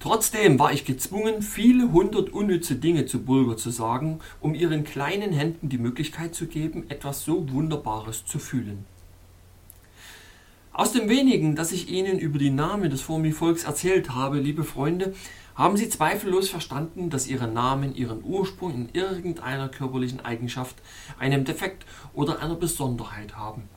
Trotzdem war ich gezwungen, viele hundert unnütze Dinge zu Bulger zu sagen, um ihren kleinen Händen die Möglichkeit zu geben, etwas so Wunderbares zu fühlen. Aus dem wenigen, das ich Ihnen über die Namen des Formivolks erzählt habe, liebe Freunde, haben Sie zweifellos verstanden, dass Ihre Namen ihren Ursprung in irgendeiner körperlichen Eigenschaft, einem Defekt oder einer Besonderheit haben.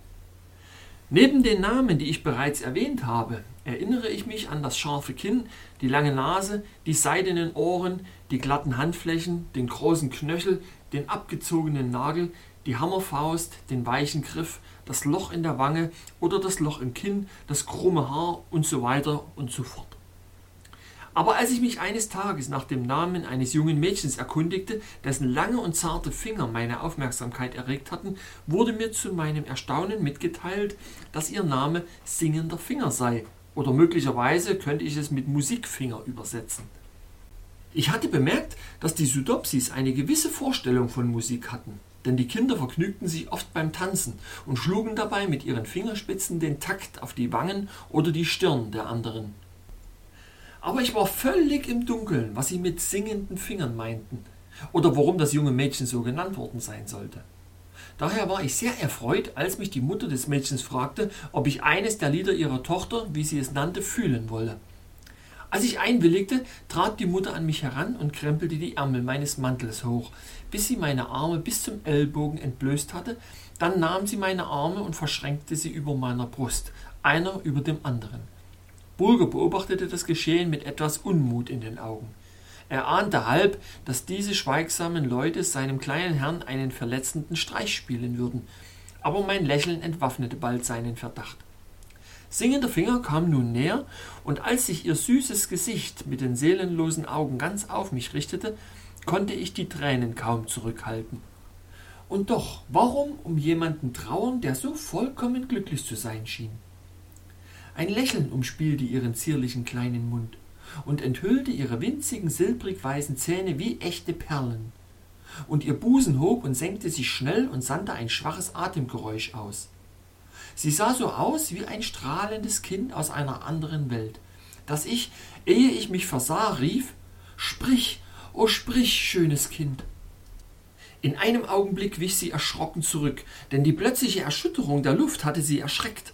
Neben den Namen, die ich bereits erwähnt habe, erinnere ich mich an das scharfe Kinn, die lange Nase, die seidenen Ohren, die glatten Handflächen, den großen Knöchel, den abgezogenen Nagel, die Hammerfaust, den weichen Griff, das Loch in der Wange oder das Loch im Kinn, das krumme Haar und so weiter und so fort. Aber als ich mich eines Tages nach dem Namen eines jungen Mädchens erkundigte, dessen lange und zarte Finger meine Aufmerksamkeit erregt hatten, wurde mir zu meinem Erstaunen mitgeteilt, dass ihr Name Singender Finger sei, oder möglicherweise könnte ich es mit Musikfinger übersetzen. Ich hatte bemerkt, dass die Sudopsis eine gewisse Vorstellung von Musik hatten denn die Kinder vergnügten sich oft beim Tanzen und schlugen dabei mit ihren Fingerspitzen den Takt auf die Wangen oder die Stirn der anderen. Aber ich war völlig im Dunkeln, was sie mit singenden Fingern meinten oder warum das junge Mädchen so genannt worden sein sollte. Daher war ich sehr erfreut, als mich die Mutter des Mädchens fragte, ob ich eines der Lieder ihrer Tochter, wie sie es nannte, fühlen wolle. Als ich einwilligte, trat die Mutter an mich heran und krempelte die Ärmel meines Mantels hoch, bis sie meine Arme bis zum Ellbogen entblößt hatte, dann nahm sie meine Arme und verschränkte sie über meiner Brust, einer über dem anderen. Bulger beobachtete das Geschehen mit etwas Unmut in den Augen. Er ahnte halb, dass diese schweigsamen Leute seinem kleinen Herrn einen verletzenden Streich spielen würden, aber mein Lächeln entwaffnete bald seinen Verdacht. Singender Finger kam nun näher, und als sich ihr süßes Gesicht mit den seelenlosen Augen ganz auf mich richtete, konnte ich die Tränen kaum zurückhalten. Und doch, warum um jemanden trauern, der so vollkommen glücklich zu sein schien? Ein Lächeln umspielte ihren zierlichen kleinen Mund und enthüllte ihre winzigen silbrig weißen Zähne wie echte Perlen. Und ihr Busen hob und senkte sich schnell und sandte ein schwaches Atemgeräusch aus. Sie sah so aus wie ein strahlendes Kind aus einer anderen Welt, dass ich, ehe ich mich versah, rief Sprich, o oh sprich, schönes Kind. In einem Augenblick wich sie erschrocken zurück, denn die plötzliche Erschütterung der Luft hatte sie erschreckt.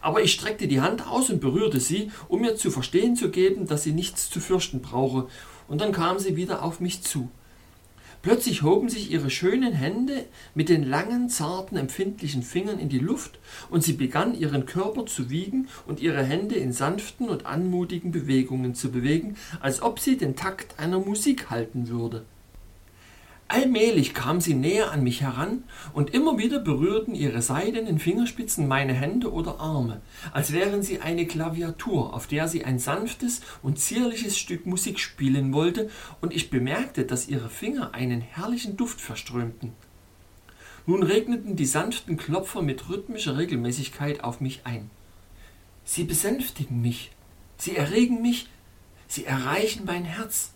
Aber ich streckte die Hand aus und berührte sie, um mir zu verstehen zu geben, dass sie nichts zu fürchten brauche, und dann kam sie wieder auf mich zu. Plötzlich hoben sich ihre schönen Hände mit den langen, zarten, empfindlichen Fingern in die Luft, und sie begann ihren Körper zu wiegen und ihre Hände in sanften und anmutigen Bewegungen zu bewegen, als ob sie den Takt einer Musik halten würde. Allmählich kam sie näher an mich heran, und immer wieder berührten ihre seidenen Fingerspitzen meine Hände oder Arme, als wären sie eine Klaviatur, auf der sie ein sanftes und zierliches Stück Musik spielen wollte, und ich bemerkte, dass ihre Finger einen herrlichen Duft verströmten. Nun regneten die sanften Klopfer mit rhythmischer Regelmäßigkeit auf mich ein. Sie besänftigen mich, sie erregen mich, sie erreichen mein Herz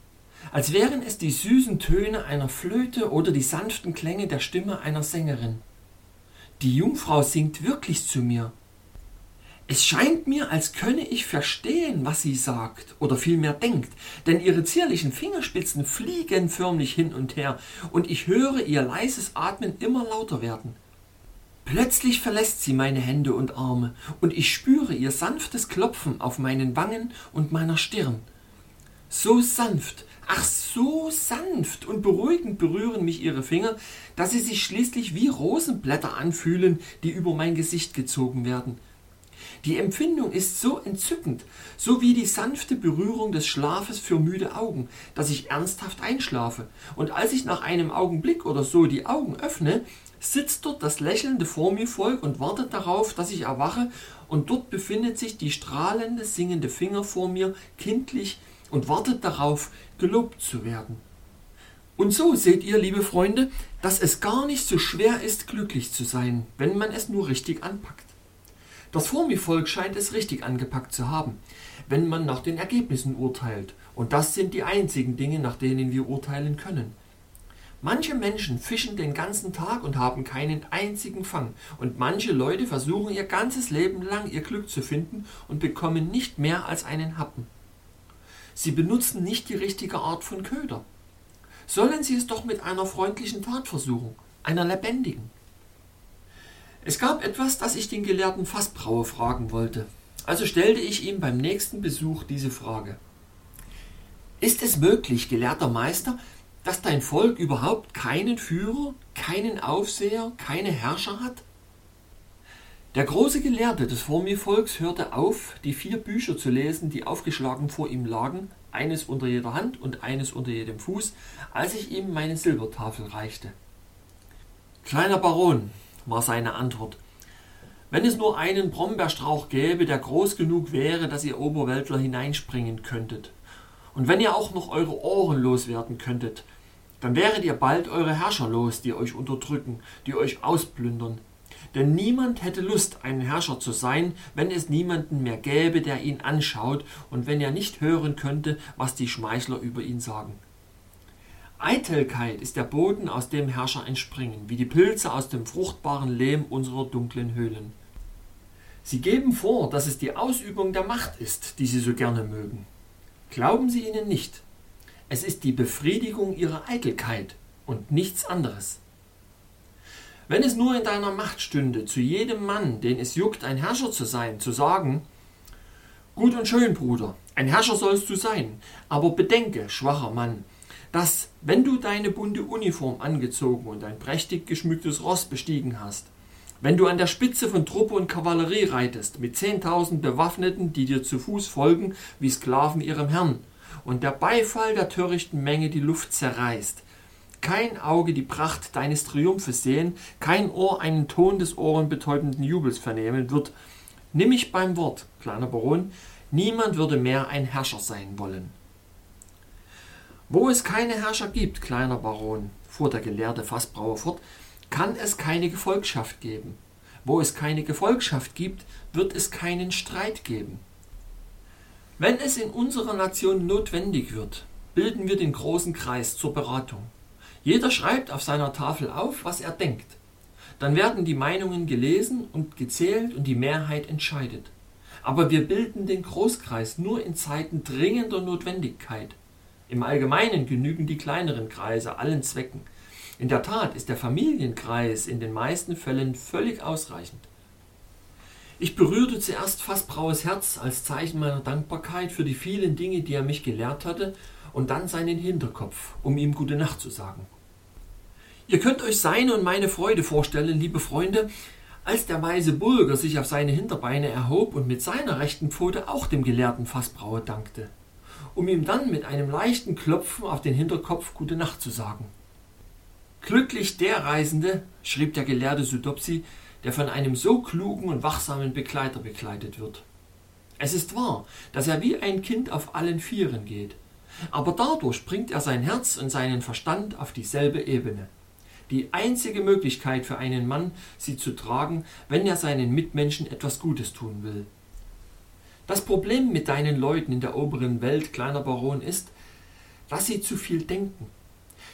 als wären es die süßen Töne einer Flöte oder die sanften Klänge der Stimme einer Sängerin. Die Jungfrau singt wirklich zu mir. Es scheint mir, als könne ich verstehen, was sie sagt oder vielmehr denkt, denn ihre zierlichen Fingerspitzen fliegen förmlich hin und her und ich höre ihr leises Atmen immer lauter werden. Plötzlich verlässt sie meine Hände und Arme und ich spüre ihr sanftes Klopfen auf meinen Wangen und meiner Stirn. So sanft, ach so sanft und beruhigend berühren mich ihre Finger, dass sie sich schließlich wie Rosenblätter anfühlen, die über mein Gesicht gezogen werden. Die Empfindung ist so entzückend, so wie die sanfte Berührung des Schlafes für müde Augen, dass ich ernsthaft einschlafe. Und als ich nach einem Augenblick oder so die Augen öffne, sitzt dort das lächelnde Volk und wartet darauf, dass ich erwache, und dort befindet sich die strahlende, singende Finger vor mir, kindlich, und wartet darauf, gelobt zu werden. Und so seht ihr, liebe Freunde, dass es gar nicht so schwer ist, glücklich zu sein, wenn man es nur richtig anpackt. Das Formivolk scheint es richtig angepackt zu haben, wenn man nach den Ergebnissen urteilt. Und das sind die einzigen Dinge, nach denen wir urteilen können. Manche Menschen fischen den ganzen Tag und haben keinen einzigen Fang. Und manche Leute versuchen ihr ganzes Leben lang ihr Glück zu finden und bekommen nicht mehr als einen Happen. Sie benutzen nicht die richtige Art von Köder. Sollen sie es doch mit einer freundlichen Tat versuchen, einer lebendigen. Es gab etwas, das ich den gelehrten Fassbrauer fragen wollte. Also stellte ich ihm beim nächsten Besuch diese Frage. Ist es möglich, gelehrter Meister, dass dein Volk überhaupt keinen Führer, keinen Aufseher, keine Herrscher hat? Der große Gelehrte des Formi-Volks hörte auf, die vier Bücher zu lesen, die aufgeschlagen vor ihm lagen, eines unter jeder Hand und eines unter jedem Fuß, als ich ihm meine Silbertafel reichte. Kleiner Baron, war seine Antwort. Wenn es nur einen Brombeerstrauch gäbe, der groß genug wäre, dass ihr Oberweltler hineinspringen könntet. Und wenn ihr auch noch eure Ohren loswerden könntet, dann wäret ihr bald eure Herrscher los, die euch unterdrücken, die euch ausplündern. Denn niemand hätte Lust, ein Herrscher zu sein, wenn es niemanden mehr gäbe, der ihn anschaut und wenn er nicht hören könnte, was die Schmeichler über ihn sagen. Eitelkeit ist der Boden, aus dem Herrscher entspringen, wie die Pilze aus dem fruchtbaren Lehm unserer dunklen Höhlen. Sie geben vor, dass es die Ausübung der Macht ist, die sie so gerne mögen. Glauben Sie ihnen nicht. Es ist die Befriedigung ihrer Eitelkeit und nichts anderes. Wenn es nur in deiner Macht stünde, zu jedem Mann, den es juckt, ein Herrscher zu sein, zu sagen, Gut und schön, Bruder, ein Herrscher sollst du sein, aber bedenke, schwacher Mann, dass, wenn du deine bunte Uniform angezogen und ein prächtig geschmücktes Ross bestiegen hast, wenn du an der Spitze von Truppe und Kavallerie reitest, mit zehntausend Bewaffneten, die dir zu Fuß folgen, wie Sklaven ihrem Herrn, und der Beifall der törichten Menge die Luft zerreißt, kein Auge die Pracht deines Triumphes sehen, kein Ohr einen Ton des ohrenbetäubenden Jubels vernehmen wird, nimm mich beim Wort, kleiner Baron, niemand würde mehr ein Herrscher sein wollen. Wo es keine Herrscher gibt, kleiner Baron, fuhr der gelehrte Fassbrauer fort, kann es keine Gefolgschaft geben. Wo es keine Gefolgschaft gibt, wird es keinen Streit geben. Wenn es in unserer Nation notwendig wird, bilden wir den großen Kreis zur Beratung. Jeder schreibt auf seiner Tafel auf, was er denkt. Dann werden die Meinungen gelesen und gezählt und die Mehrheit entscheidet. Aber wir bilden den Großkreis nur in Zeiten dringender Notwendigkeit. Im Allgemeinen genügen die kleineren Kreise allen Zwecken. In der Tat ist der Familienkreis in den meisten Fällen völlig ausreichend. Ich berührte zuerst Fassbraues Herz als Zeichen meiner Dankbarkeit für die vielen Dinge, die er mich gelehrt hatte, und dann seinen Hinterkopf, um ihm gute Nacht zu sagen. Ihr könnt euch seine und meine Freude vorstellen, liebe Freunde, als der weise Bulger sich auf seine Hinterbeine erhob und mit seiner rechten Pfote auch dem gelehrten Fassbrauer dankte um ihm dann mit einem leichten Klopfen auf den Hinterkopf Gute Nacht zu sagen. Glücklich der Reisende, schrieb der gelehrte Sudopsi, der von einem so klugen und wachsamen Begleiter begleitet wird. Es ist wahr, dass er wie ein Kind auf allen Vieren geht, aber dadurch bringt er sein Herz und seinen Verstand auf dieselbe Ebene. Die einzige Möglichkeit für einen Mann, sie zu tragen, wenn er seinen Mitmenschen etwas Gutes tun will. Das Problem mit deinen Leuten in der oberen Welt, kleiner Baron, ist, dass sie zu viel denken.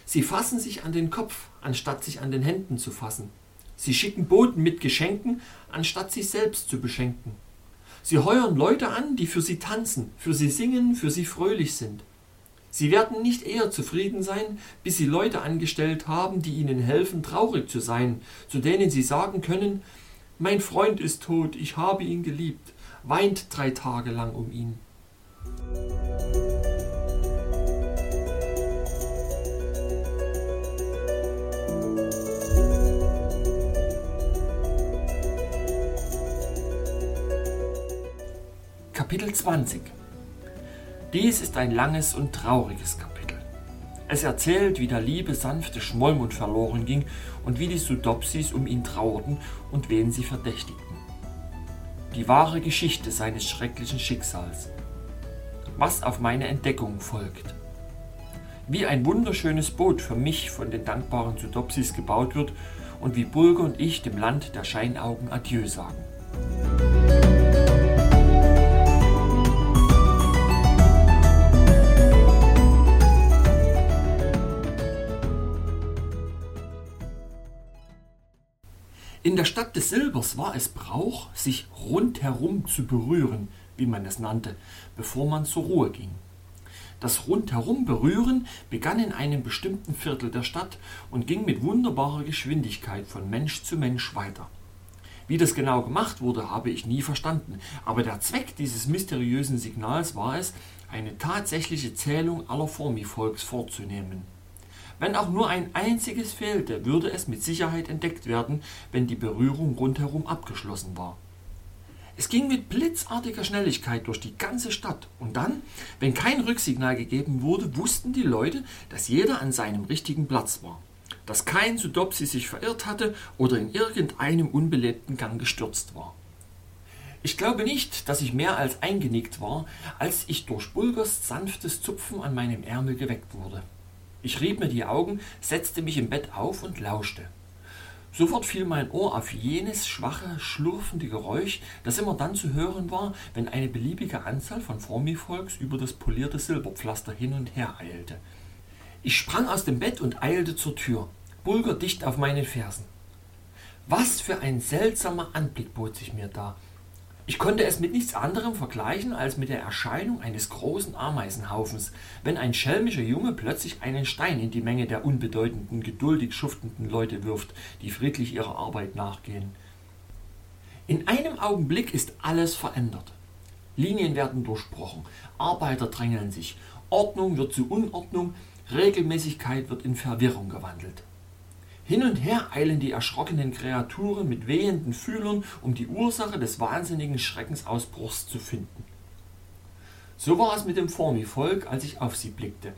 Sie fassen sich an den Kopf, anstatt sich an den Händen zu fassen. Sie schicken Boten mit Geschenken, anstatt sich selbst zu beschenken. Sie heuern Leute an, die für sie tanzen, für sie singen, für sie fröhlich sind. Sie werden nicht eher zufrieden sein, bis sie Leute angestellt haben, die ihnen helfen, traurig zu sein, zu denen sie sagen können, mein Freund ist tot, ich habe ihn geliebt, weint drei Tage lang um ihn. Kapitel 20 Dies ist ein langes und trauriges Kapitel. Es erzählt, wie der liebe, sanfte Schmollmund verloren ging und wie die Sudopsis um ihn trauerten und wen sie verdächtigten. Die wahre Geschichte seines schrecklichen Schicksals. Was auf meine Entdeckung folgt. Wie ein wunderschönes Boot für mich von den dankbaren Sudopsis gebaut wird und wie Bulger und ich dem Land der Scheinaugen Adieu sagen. In der Stadt des Silbers war es Brauch, sich rundherum zu berühren, wie man es nannte, bevor man zur Ruhe ging. Das rundherum berühren begann in einem bestimmten Viertel der Stadt und ging mit wunderbarer Geschwindigkeit von Mensch zu Mensch weiter. Wie das genau gemacht wurde, habe ich nie verstanden, aber der Zweck dieses mysteriösen Signals war es, eine tatsächliche Zählung aller Formivolks vorzunehmen. Wenn auch nur ein einziges fehlte, würde es mit Sicherheit entdeckt werden, wenn die Berührung rundherum abgeschlossen war. Es ging mit blitzartiger Schnelligkeit durch die ganze Stadt und dann, wenn kein Rücksignal gegeben wurde, wussten die Leute, dass jeder an seinem richtigen Platz war, dass kein Sudopsi sich verirrt hatte oder in irgendeinem unbelebten Gang gestürzt war. Ich glaube nicht, dass ich mehr als eingenickt war, als ich durch Bulgers sanftes Zupfen an meinem Ärmel geweckt wurde. Ich rieb mir die Augen, setzte mich im Bett auf und lauschte. Sofort fiel mein Ohr auf jenes schwache, schlurfende Geräusch, das immer dann zu hören war, wenn eine beliebige Anzahl von Formivolks über das polierte Silberpflaster hin und her eilte. Ich sprang aus dem Bett und eilte zur Tür, Bulger dicht auf meinen Fersen. Was für ein seltsamer Anblick bot sich mir da. Ich konnte es mit nichts anderem vergleichen als mit der Erscheinung eines großen Ameisenhaufens, wenn ein schelmischer Junge plötzlich einen Stein in die Menge der unbedeutenden, geduldig schuftenden Leute wirft, die friedlich ihrer Arbeit nachgehen. In einem Augenblick ist alles verändert. Linien werden durchbrochen, Arbeiter drängeln sich, Ordnung wird zu Unordnung, Regelmäßigkeit wird in Verwirrung gewandelt. Hin und her eilen die erschrockenen Kreaturen mit wehenden Fühlern, um die Ursache des wahnsinnigen Schreckensausbruchs zu finden. So war es mit dem Formivolk, als ich auf sie blickte.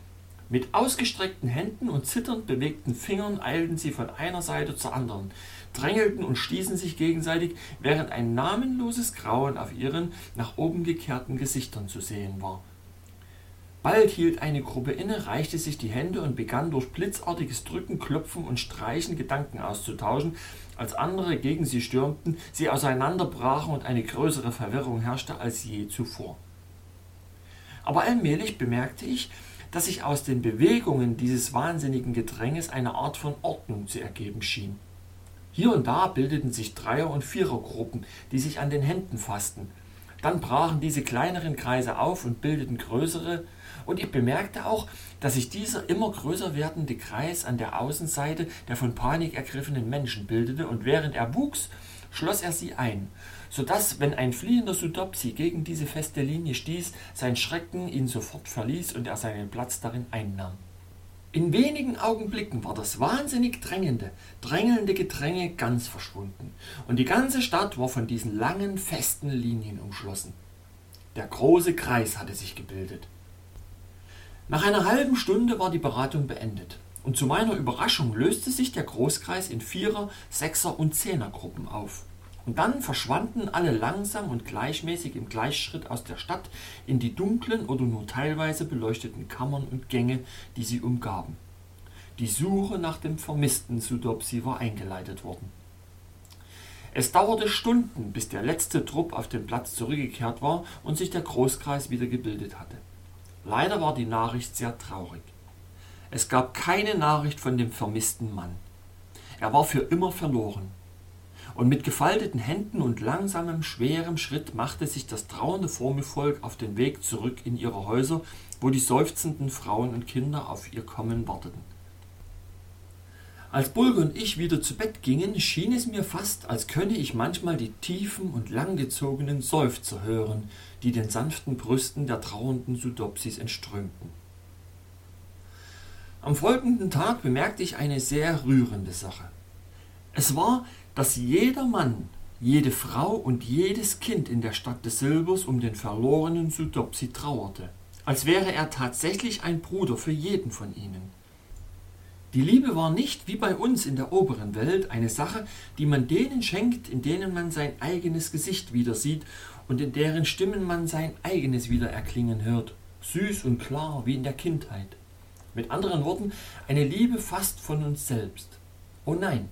Mit ausgestreckten Händen und zitternd bewegten Fingern eilten sie von einer Seite zur anderen, drängelten und stießen sich gegenseitig, während ein namenloses Grauen auf ihren nach oben gekehrten Gesichtern zu sehen war. Bald hielt eine Gruppe inne, reichte sich die Hände und begann durch blitzartiges Drücken, Klopfen und Streichen Gedanken auszutauschen, als andere gegen sie stürmten, sie auseinanderbrachen und eine größere Verwirrung herrschte als je zuvor. Aber allmählich bemerkte ich, dass sich aus den Bewegungen dieses wahnsinnigen Gedränges eine Art von Ordnung zu ergeben schien. Hier und da bildeten sich Dreier- und Vierergruppen, die sich an den Händen fassten. Dann brachen diese kleineren Kreise auf und bildeten größere, und ich bemerkte auch, dass sich dieser immer größer werdende Kreis an der Außenseite der von Panik ergriffenen Menschen bildete, und während er wuchs, schloss er sie ein, so dass, wenn ein fliehender Sudopsi gegen diese feste Linie stieß, sein Schrecken ihn sofort verließ und er seinen Platz darin einnahm. In wenigen Augenblicken war das wahnsinnig drängende, drängelnde Gedränge ganz verschwunden, und die ganze Stadt war von diesen langen, festen Linien umschlossen. Der große Kreis hatte sich gebildet. Nach einer halben Stunde war die Beratung beendet und zu meiner Überraschung löste sich der Großkreis in Vierer-, Sechser- und Zehnergruppen auf. Und dann verschwanden alle langsam und gleichmäßig im Gleichschritt aus der Stadt in die dunklen oder nur teilweise beleuchteten Kammern und Gänge, die sie umgaben. Die Suche nach dem vermissten Sudopsi war eingeleitet worden. Es dauerte Stunden, bis der letzte Trupp auf den Platz zurückgekehrt war und sich der Großkreis wieder gebildet hatte. Leider war die Nachricht sehr traurig. Es gab keine Nachricht von dem vermissten Mann. Er war für immer verloren. und mit gefalteten Händen und langsamem, schwerem Schritt machte sich das trauernde Formelvolk auf den Weg zurück in ihre Häuser, wo die seufzenden Frauen und Kinder auf ihr Kommen warteten. Als Bulger und ich wieder zu Bett gingen, schien es mir fast, als könne ich manchmal die tiefen und langgezogenen Seufzer hören, die den sanften Brüsten der trauernden Sudopsis entströmten. Am folgenden Tag bemerkte ich eine sehr rührende Sache. Es war, dass jeder Mann, jede Frau und jedes Kind in der Stadt des Silbers um den verlorenen Sudopsi trauerte, als wäre er tatsächlich ein Bruder für jeden von ihnen. Die Liebe war nicht wie bei uns in der oberen Welt eine Sache, die man denen schenkt, in denen man sein eigenes Gesicht wieder sieht und in deren Stimmen man sein eigenes wieder erklingen hört, süß und klar wie in der Kindheit. Mit anderen Worten, eine Liebe fast von uns selbst. Oh nein.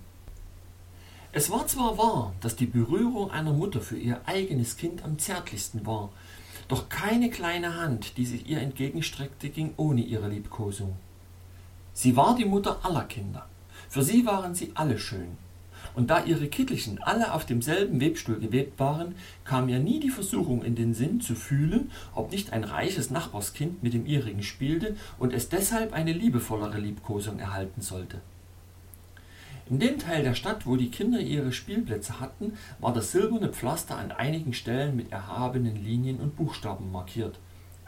Es war zwar wahr, dass die Berührung einer Mutter für ihr eigenes Kind am zärtlichsten war, doch keine kleine Hand, die sich ihr entgegenstreckte, ging ohne ihre Liebkosung. Sie war die Mutter aller Kinder. Für sie waren sie alle schön. Und da ihre Kittelchen alle auf demselben Webstuhl gewebt waren, kam ihr nie die Versuchung in den Sinn zu fühlen, ob nicht ein reiches Nachbarskind mit dem ihrigen spielte und es deshalb eine liebevollere Liebkosung erhalten sollte. In dem Teil der Stadt, wo die Kinder ihre Spielplätze hatten, war das silberne Pflaster an einigen Stellen mit erhabenen Linien und Buchstaben markiert.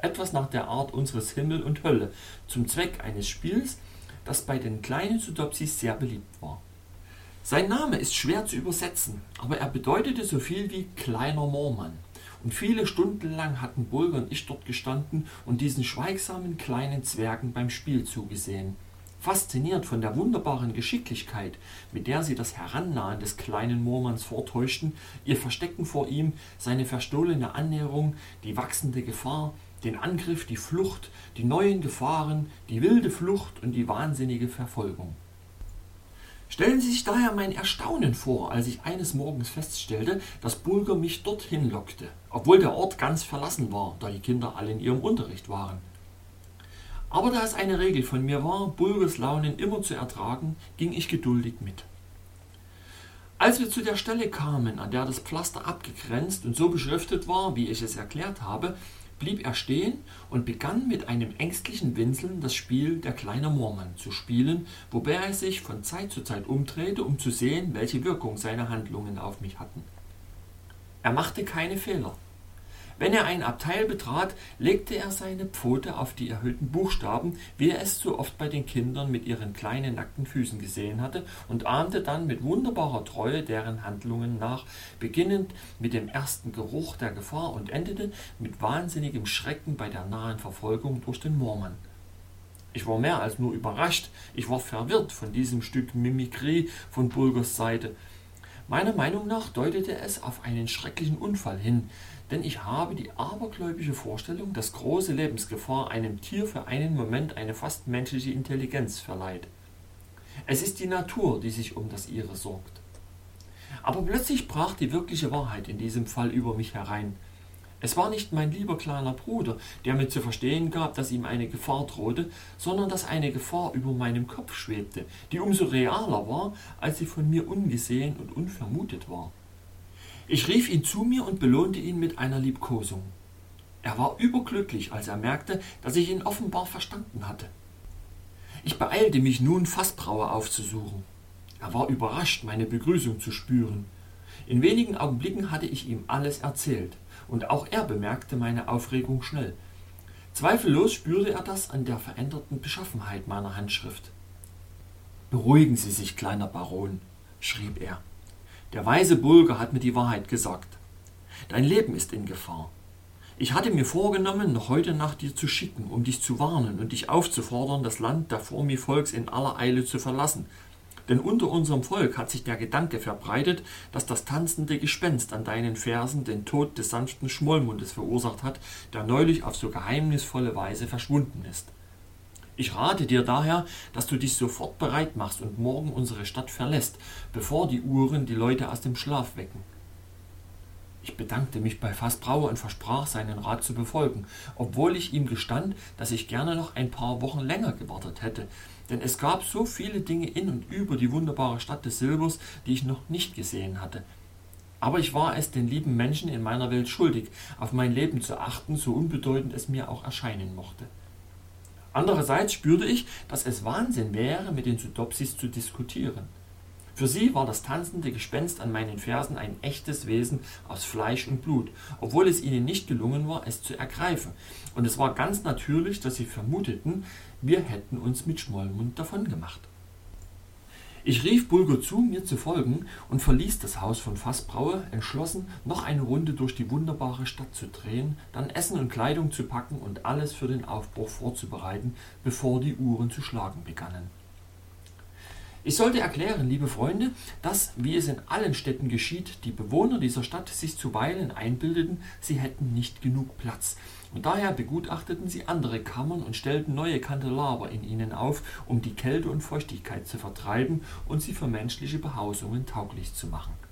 Etwas nach der Art unseres Himmel und Hölle, zum Zweck eines Spiels, das bei den kleinen Sudopsis sehr beliebt war. Sein Name ist schwer zu übersetzen, aber er bedeutete so viel wie kleiner Moormann. Und viele Stunden lang hatten Bulger und ich dort gestanden und diesen schweigsamen kleinen Zwergen beim Spiel zugesehen. Fasziniert von der wunderbaren Geschicklichkeit, mit der sie das Herannahen des kleinen Moormanns vortäuschten, ihr Verstecken vor ihm, seine verstohlene Annäherung, die wachsende Gefahr, den Angriff, die Flucht, die neuen Gefahren, die wilde Flucht und die wahnsinnige Verfolgung. Stellen Sie sich daher mein Erstaunen vor, als ich eines Morgens feststellte, dass Bulger mich dorthin lockte, obwohl der Ort ganz verlassen war, da die Kinder alle in ihrem Unterricht waren. Aber da es eine Regel von mir war, Bulgers Launen immer zu ertragen, ging ich geduldig mit. Als wir zu der Stelle kamen, an der das Pflaster abgegrenzt und so beschriftet war, wie ich es erklärt habe, blieb er stehen und begann mit einem ängstlichen Winseln das Spiel Der kleine Moormann zu spielen, wobei er sich von Zeit zu Zeit umdrehte, um zu sehen, welche Wirkung seine Handlungen auf mich hatten. Er machte keine Fehler. Wenn er ein Abteil betrat, legte er seine Pfote auf die erhöhten Buchstaben, wie er es so oft bei den Kindern mit ihren kleinen nackten Füßen gesehen hatte, und ahmte dann mit wunderbarer Treue deren Handlungen nach, beginnend mit dem ersten Geruch der Gefahr und endete mit wahnsinnigem Schrecken bei der nahen Verfolgung durch den Moormann. Ich war mehr als nur überrascht, ich war verwirrt von diesem Stück Mimikrie von Bulgers Seite. Meiner Meinung nach deutete es auf einen schrecklichen Unfall hin, denn ich habe die abergläubische Vorstellung, dass große Lebensgefahr einem Tier für einen Moment eine fast menschliche Intelligenz verleiht. Es ist die Natur, die sich um das ihre sorgt. Aber plötzlich brach die wirkliche Wahrheit in diesem Fall über mich herein. Es war nicht mein lieber kleiner Bruder, der mir zu verstehen gab, dass ihm eine Gefahr drohte, sondern dass eine Gefahr über meinem Kopf schwebte, die umso realer war, als sie von mir ungesehen und unvermutet war. Ich rief ihn zu mir und belohnte ihn mit einer Liebkosung. Er war überglücklich, als er merkte, dass ich ihn offenbar verstanden hatte. Ich beeilte mich nun, Fassbrauer aufzusuchen. Er war überrascht, meine Begrüßung zu spüren. In wenigen Augenblicken hatte ich ihm alles erzählt, und auch er bemerkte meine Aufregung schnell. Zweifellos spürte er das an der veränderten Beschaffenheit meiner Handschrift. Beruhigen Sie sich, kleiner Baron, schrieb er. Der weise Bulger hat mir die Wahrheit gesagt. Dein Leben ist in Gefahr. Ich hatte mir vorgenommen, noch heute nach dir zu schicken, um dich zu warnen und dich aufzufordern, das Land der Formi-Volks in aller Eile zu verlassen. Denn unter unserem Volk hat sich der Gedanke verbreitet, dass das tanzende Gespenst an deinen Fersen den Tod des sanften Schmollmundes verursacht hat, der neulich auf so geheimnisvolle Weise verschwunden ist. Ich rate dir daher, dass du dich sofort bereit machst und morgen unsere Stadt verlässt, bevor die Uhren die Leute aus dem Schlaf wecken. Ich bedankte mich bei Fassbrauer und versprach, seinen Rat zu befolgen, obwohl ich ihm gestand, dass ich gerne noch ein paar Wochen länger gewartet hätte, denn es gab so viele Dinge in und über die wunderbare Stadt des Silbers, die ich noch nicht gesehen hatte. Aber ich war es den lieben Menschen in meiner Welt schuldig, auf mein Leben zu achten, so unbedeutend es mir auch erscheinen mochte. Andererseits spürte ich, dass es Wahnsinn wäre, mit den Sudopsis zu diskutieren. Für sie war das tanzende Gespenst an meinen Fersen ein echtes Wesen aus Fleisch und Blut, obwohl es ihnen nicht gelungen war, es zu ergreifen. Und es war ganz natürlich, dass sie vermuteten, wir hätten uns mit Schmollmund davongemacht. Ich rief Bulger zu, mir zu folgen, und verließ das Haus von Fassbraue, entschlossen, noch eine Runde durch die wunderbare Stadt zu drehen, dann Essen und Kleidung zu packen und alles für den Aufbruch vorzubereiten, bevor die Uhren zu schlagen begannen. Ich sollte erklären, liebe Freunde, dass, wie es in allen Städten geschieht, die Bewohner dieser Stadt sich zuweilen einbildeten, sie hätten nicht genug Platz. Und daher begutachteten sie andere Kammern und stellten neue Kandelaber in ihnen auf, um die Kälte und Feuchtigkeit zu vertreiben und sie für menschliche Behausungen tauglich zu machen.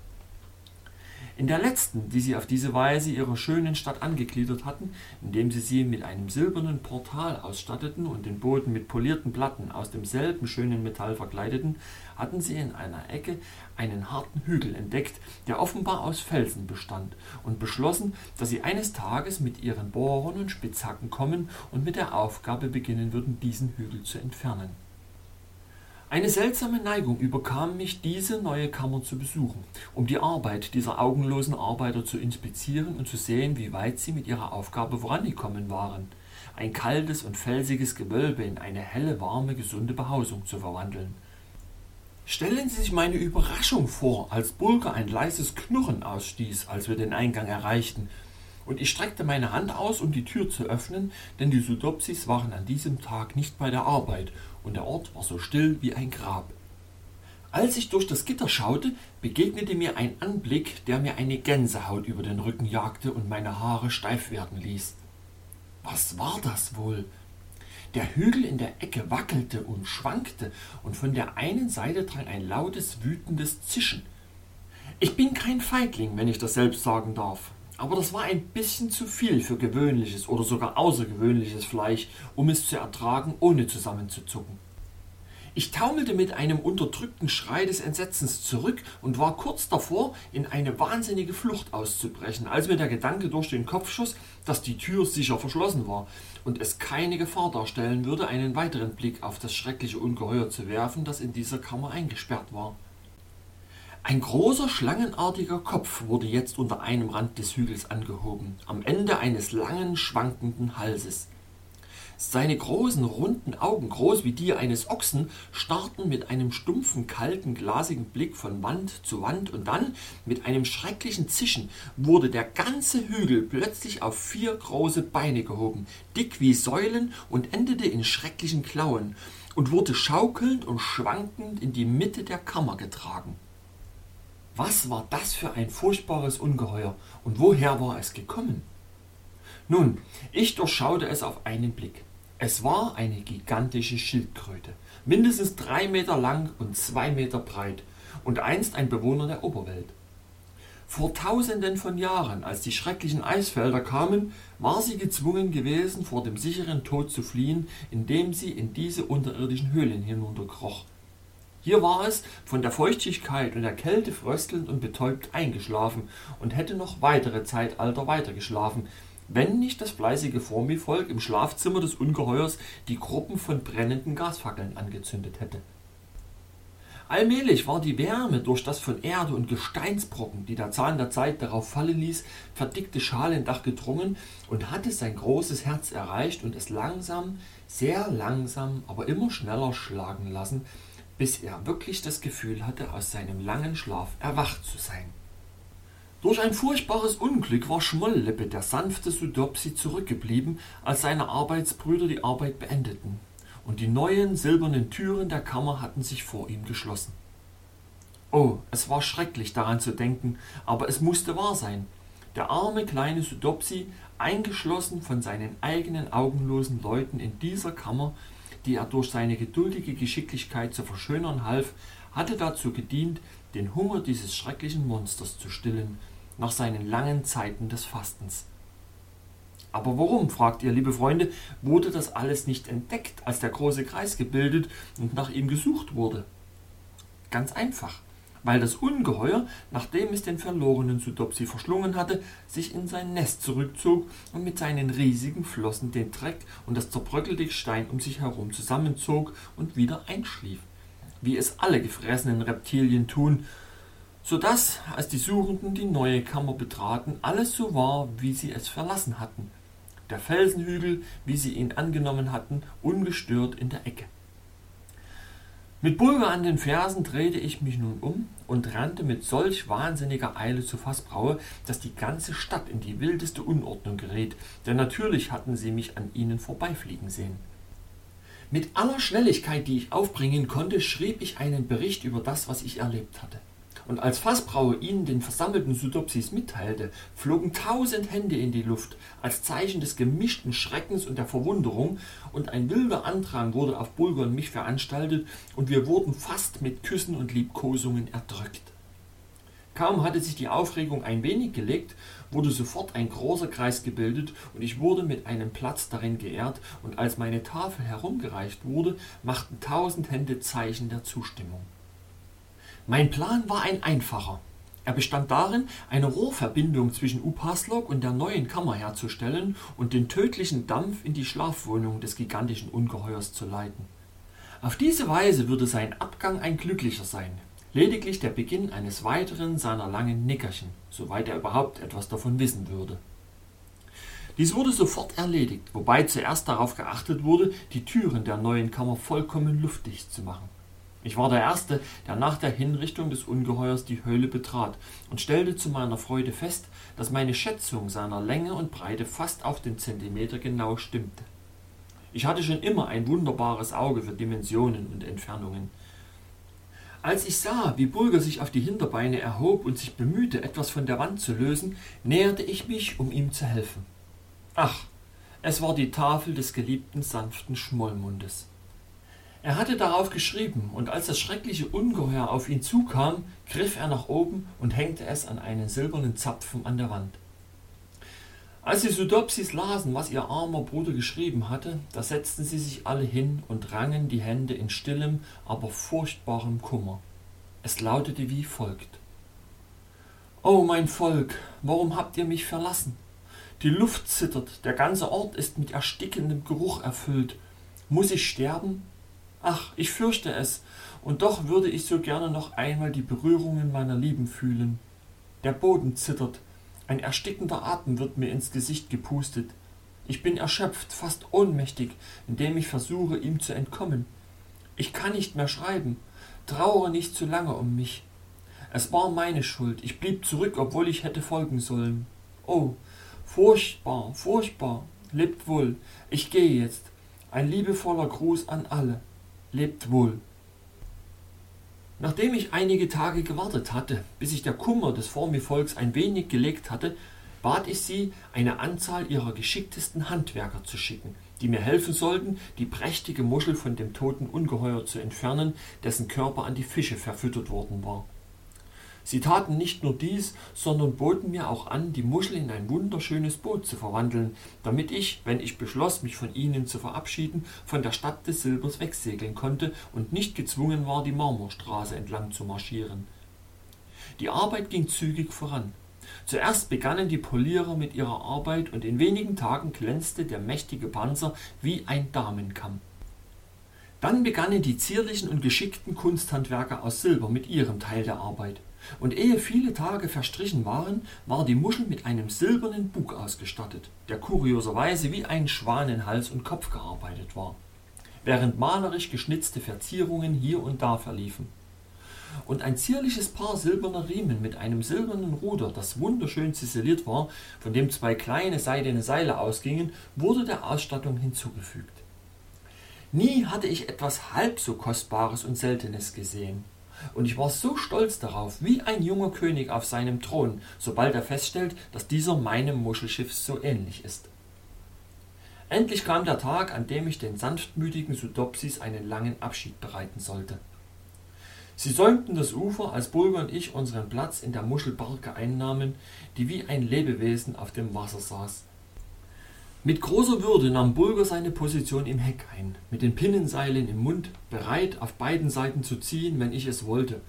In der letzten, die sie auf diese Weise ihrer schönen Stadt angegliedert hatten, indem sie sie mit einem silbernen Portal ausstatteten und den Boden mit polierten Platten aus demselben schönen Metall verkleideten, hatten sie in einer Ecke einen harten Hügel entdeckt, der offenbar aus Felsen bestand, und beschlossen, dass sie eines Tages mit ihren Bohrern und Spitzhacken kommen und mit der Aufgabe beginnen würden, diesen Hügel zu entfernen. Eine seltsame Neigung überkam mich, diese neue Kammer zu besuchen, um die Arbeit dieser augenlosen Arbeiter zu inspizieren und zu sehen, wie weit sie mit ihrer Aufgabe vorangekommen waren, ein kaltes und felsiges Gewölbe in eine helle, warme, gesunde Behausung zu verwandeln. Stellen Sie sich meine Überraschung vor, als Bulger ein leises Knurren ausstieß, als wir den Eingang erreichten, und ich streckte meine Hand aus, um die Tür zu öffnen, denn die Sudopsis waren an diesem Tag nicht bei der Arbeit und der Ort war so still wie ein Grab. Als ich durch das Gitter schaute, begegnete mir ein Anblick, der mir eine Gänsehaut über den Rücken jagte und meine Haare steif werden ließ. Was war das wohl? Der Hügel in der Ecke wackelte und schwankte, und von der einen Seite drang ein lautes, wütendes Zischen. Ich bin kein Feigling, wenn ich das selbst sagen darf, aber das war ein bisschen zu viel für gewöhnliches oder sogar außergewöhnliches Fleisch, um es zu ertragen, ohne zusammenzuzucken. Ich taumelte mit einem unterdrückten Schrei des Entsetzens zurück und war kurz davor, in eine wahnsinnige Flucht auszubrechen, als mir der Gedanke durch den Kopf schoss, dass die Tür sicher verschlossen war und es keine Gefahr darstellen würde, einen weiteren Blick auf das schreckliche Ungeheuer zu werfen, das in dieser Kammer eingesperrt war. Ein großer schlangenartiger Kopf wurde jetzt unter einem Rand des Hügels angehoben, am Ende eines langen, schwankenden Halses. Seine großen, runden Augen, groß wie die eines Ochsen, starrten mit einem stumpfen, kalten, glasigen Blick von Wand zu Wand, und dann, mit einem schrecklichen Zischen, wurde der ganze Hügel plötzlich auf vier große Beine gehoben, dick wie Säulen und endete in schrecklichen Klauen, und wurde schaukelnd und schwankend in die Mitte der Kammer getragen. Was war das für ein furchtbares Ungeheuer und woher war es gekommen? Nun, ich durchschaute es auf einen Blick. Es war eine gigantische Schildkröte, mindestens drei Meter lang und zwei Meter breit und einst ein Bewohner der Oberwelt. Vor tausenden von Jahren, als die schrecklichen Eisfelder kamen, war sie gezwungen gewesen, vor dem sicheren Tod zu fliehen, indem sie in diese unterirdischen Höhlen hinunterkroch. Hier war es, von der Feuchtigkeit und der Kälte fröstelnd und betäubt eingeschlafen und hätte noch weitere Zeitalter weitergeschlafen, wenn nicht das fleißige Formivolk im Schlafzimmer des Ungeheuers die Gruppen von brennenden Gasfackeln angezündet hätte. Allmählich war die Wärme durch das von Erde und Gesteinsbrocken, die der Zahn der Zeit darauf fallen ließ, verdickte Schalendach gedrungen und hatte sein großes Herz erreicht und es langsam, sehr langsam, aber immer schneller schlagen lassen, bis er wirklich das Gefühl hatte, aus seinem langen Schlaf erwacht zu sein. Durch ein furchtbares Unglück war Schmolllippe, der sanfte Sudopsi, zurückgeblieben, als seine Arbeitsbrüder die Arbeit beendeten, und die neuen silbernen Türen der Kammer hatten sich vor ihm geschlossen. Oh, es war schrecklich daran zu denken, aber es musste wahr sein. Der arme kleine Sudopsi, eingeschlossen von seinen eigenen augenlosen Leuten in dieser Kammer, die er durch seine geduldige Geschicklichkeit zu verschönern half, hatte dazu gedient, den Hunger dieses schrecklichen Monsters zu stillen, nach seinen langen Zeiten des Fastens. Aber warum, fragt ihr, liebe Freunde, wurde das alles nicht entdeckt, als der große Kreis gebildet und nach ihm gesucht wurde? Ganz einfach, weil das Ungeheuer, nachdem es den verlorenen Sudopsi verschlungen hatte, sich in sein Nest zurückzog und mit seinen riesigen Flossen den Dreck und das zerbröckelte Gestein um sich herum zusammenzog und wieder einschlief, wie es alle gefressenen Reptilien tun, so dass, als die Suchenden die neue Kammer betraten, alles so war, wie sie es verlassen hatten, der Felsenhügel, wie sie ihn angenommen hatten, ungestört in der Ecke. Mit Bulger an den Fersen drehte ich mich nun um und rannte mit solch wahnsinniger Eile zu Fassbraue, dass die ganze Stadt in die wildeste Unordnung geriet, denn natürlich hatten sie mich an ihnen vorbeifliegen sehen. Mit aller Schnelligkeit, die ich aufbringen konnte, schrieb ich einen Bericht über das, was ich erlebt hatte. Und als Fassbrauer ihnen den versammelten Sudopsis mitteilte, flogen tausend Hände in die Luft, als Zeichen des gemischten Schreckens und der Verwunderung, und ein wilder Andrang wurde auf Bulger und mich veranstaltet, und wir wurden fast mit Küssen und Liebkosungen erdrückt. Kaum hatte sich die Aufregung ein wenig gelegt, wurde sofort ein großer Kreis gebildet und ich wurde mit einem Platz darin geehrt, und als meine Tafel herumgereicht wurde, machten tausend Hände Zeichen der Zustimmung. Mein Plan war ein einfacher. Er bestand darin, eine Rohrverbindung zwischen Upaslok und der neuen Kammer herzustellen und den tödlichen Dampf in die Schlafwohnung des gigantischen Ungeheuers zu leiten. Auf diese Weise würde sein Abgang ein glücklicher sein, lediglich der Beginn eines weiteren seiner langen Nickerchen, soweit er überhaupt etwas davon wissen würde. Dies wurde sofort erledigt, wobei zuerst darauf geachtet wurde, die Türen der neuen Kammer vollkommen luftdicht zu machen. Ich war der Erste, der nach der Hinrichtung des Ungeheuers die Höhle betrat und stellte zu meiner Freude fest, dass meine Schätzung seiner Länge und Breite fast auf den Zentimeter genau stimmte. Ich hatte schon immer ein wunderbares Auge für Dimensionen und Entfernungen. Als ich sah, wie Bulger sich auf die Hinterbeine erhob und sich bemühte, etwas von der Wand zu lösen, näherte ich mich, um ihm zu helfen. Ach, es war die Tafel des geliebten sanften Schmollmundes. Er hatte darauf geschrieben, und als das schreckliche Ungeheuer auf ihn zukam, griff er nach oben und hängte es an einen silbernen Zapfen an der Wand. Als die Sudopsis lasen, was ihr armer Bruder geschrieben hatte, da setzten sie sich alle hin und rangen die Hände in stillem, aber furchtbarem Kummer. Es lautete wie folgt. O mein Volk, warum habt ihr mich verlassen? Die Luft zittert, der ganze Ort ist mit erstickendem Geruch erfüllt. Muss ich sterben? Ach, ich fürchte es, und doch würde ich so gerne noch einmal die Berührungen meiner Lieben fühlen. Der Boden zittert, ein erstickender Atem wird mir ins Gesicht gepustet. Ich bin erschöpft, fast ohnmächtig, indem ich versuche, ihm zu entkommen. Ich kann nicht mehr schreiben. Trauere nicht zu lange um mich. Es war meine Schuld. Ich blieb zurück, obwohl ich hätte folgen sollen. Oh, furchtbar, furchtbar. Lebt wohl. Ich gehe jetzt. Ein liebevoller Gruß an alle lebt wohl. Nachdem ich einige Tage gewartet hatte, bis sich der Kummer des Formivolks ein wenig gelegt hatte, bat ich sie, eine Anzahl ihrer geschicktesten Handwerker zu schicken, die mir helfen sollten, die prächtige Muschel von dem toten Ungeheuer zu entfernen, dessen Körper an die Fische verfüttert worden war. Sie taten nicht nur dies, sondern boten mir auch an, die Muschel in ein wunderschönes Boot zu verwandeln, damit ich, wenn ich beschloss, mich von ihnen zu verabschieden, von der Stadt des Silbers wegsegeln konnte und nicht gezwungen war, die Marmorstraße entlang zu marschieren. Die Arbeit ging zügig voran. Zuerst begannen die Polierer mit ihrer Arbeit und in wenigen Tagen glänzte der mächtige Panzer wie ein Damenkamm. Dann begannen die zierlichen und geschickten Kunsthandwerker aus Silber mit ihrem Teil der Arbeit. Und ehe viele Tage verstrichen waren, war die Muschel mit einem silbernen Bug ausgestattet, der kurioserweise wie ein Schwanenhals und Kopf gearbeitet war, während malerisch geschnitzte Verzierungen hier und da verliefen. Und ein zierliches Paar silberner Riemen mit einem silbernen Ruder, das wunderschön ziseliert war, von dem zwei kleine seidene Seile ausgingen, wurde der Ausstattung hinzugefügt. Nie hatte ich etwas halb so Kostbares und Seltenes gesehen. Und ich war so stolz darauf, wie ein junger König auf seinem Thron, sobald er feststellt, dass dieser meinem Muschelschiff so ähnlich ist. Endlich kam der Tag, an dem ich den sanftmütigen Sudopsis einen langen Abschied bereiten sollte. Sie säumten das Ufer, als Bulger und ich unseren Platz in der Muschelbarke einnahmen, die wie ein Lebewesen auf dem Wasser saß. Mit großer Würde nahm Bulger seine Position im Heck ein, mit den Pinnenseilen im Mund, bereit, auf beiden Seiten zu ziehen, wenn ich es wollte.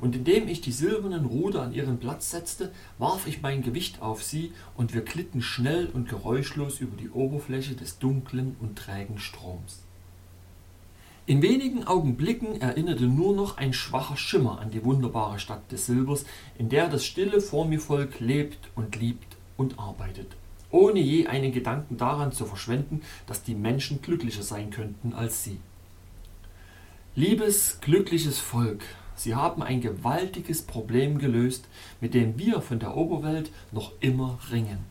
Und indem ich die silbernen Ruder an ihren Platz setzte, warf ich mein Gewicht auf sie, und wir glitten schnell und geräuschlos über die Oberfläche des dunklen und trägen Stroms. In wenigen Augenblicken erinnerte nur noch ein schwacher Schimmer an die wunderbare Stadt des Silbers, in der das stille Formivolk lebt und liebt und arbeitet, ohne je einen Gedanken daran zu verschwenden, dass die Menschen glücklicher sein könnten als sie. Liebes, glückliches Volk, Sie haben ein gewaltiges Problem gelöst, mit dem wir von der Oberwelt noch immer ringen.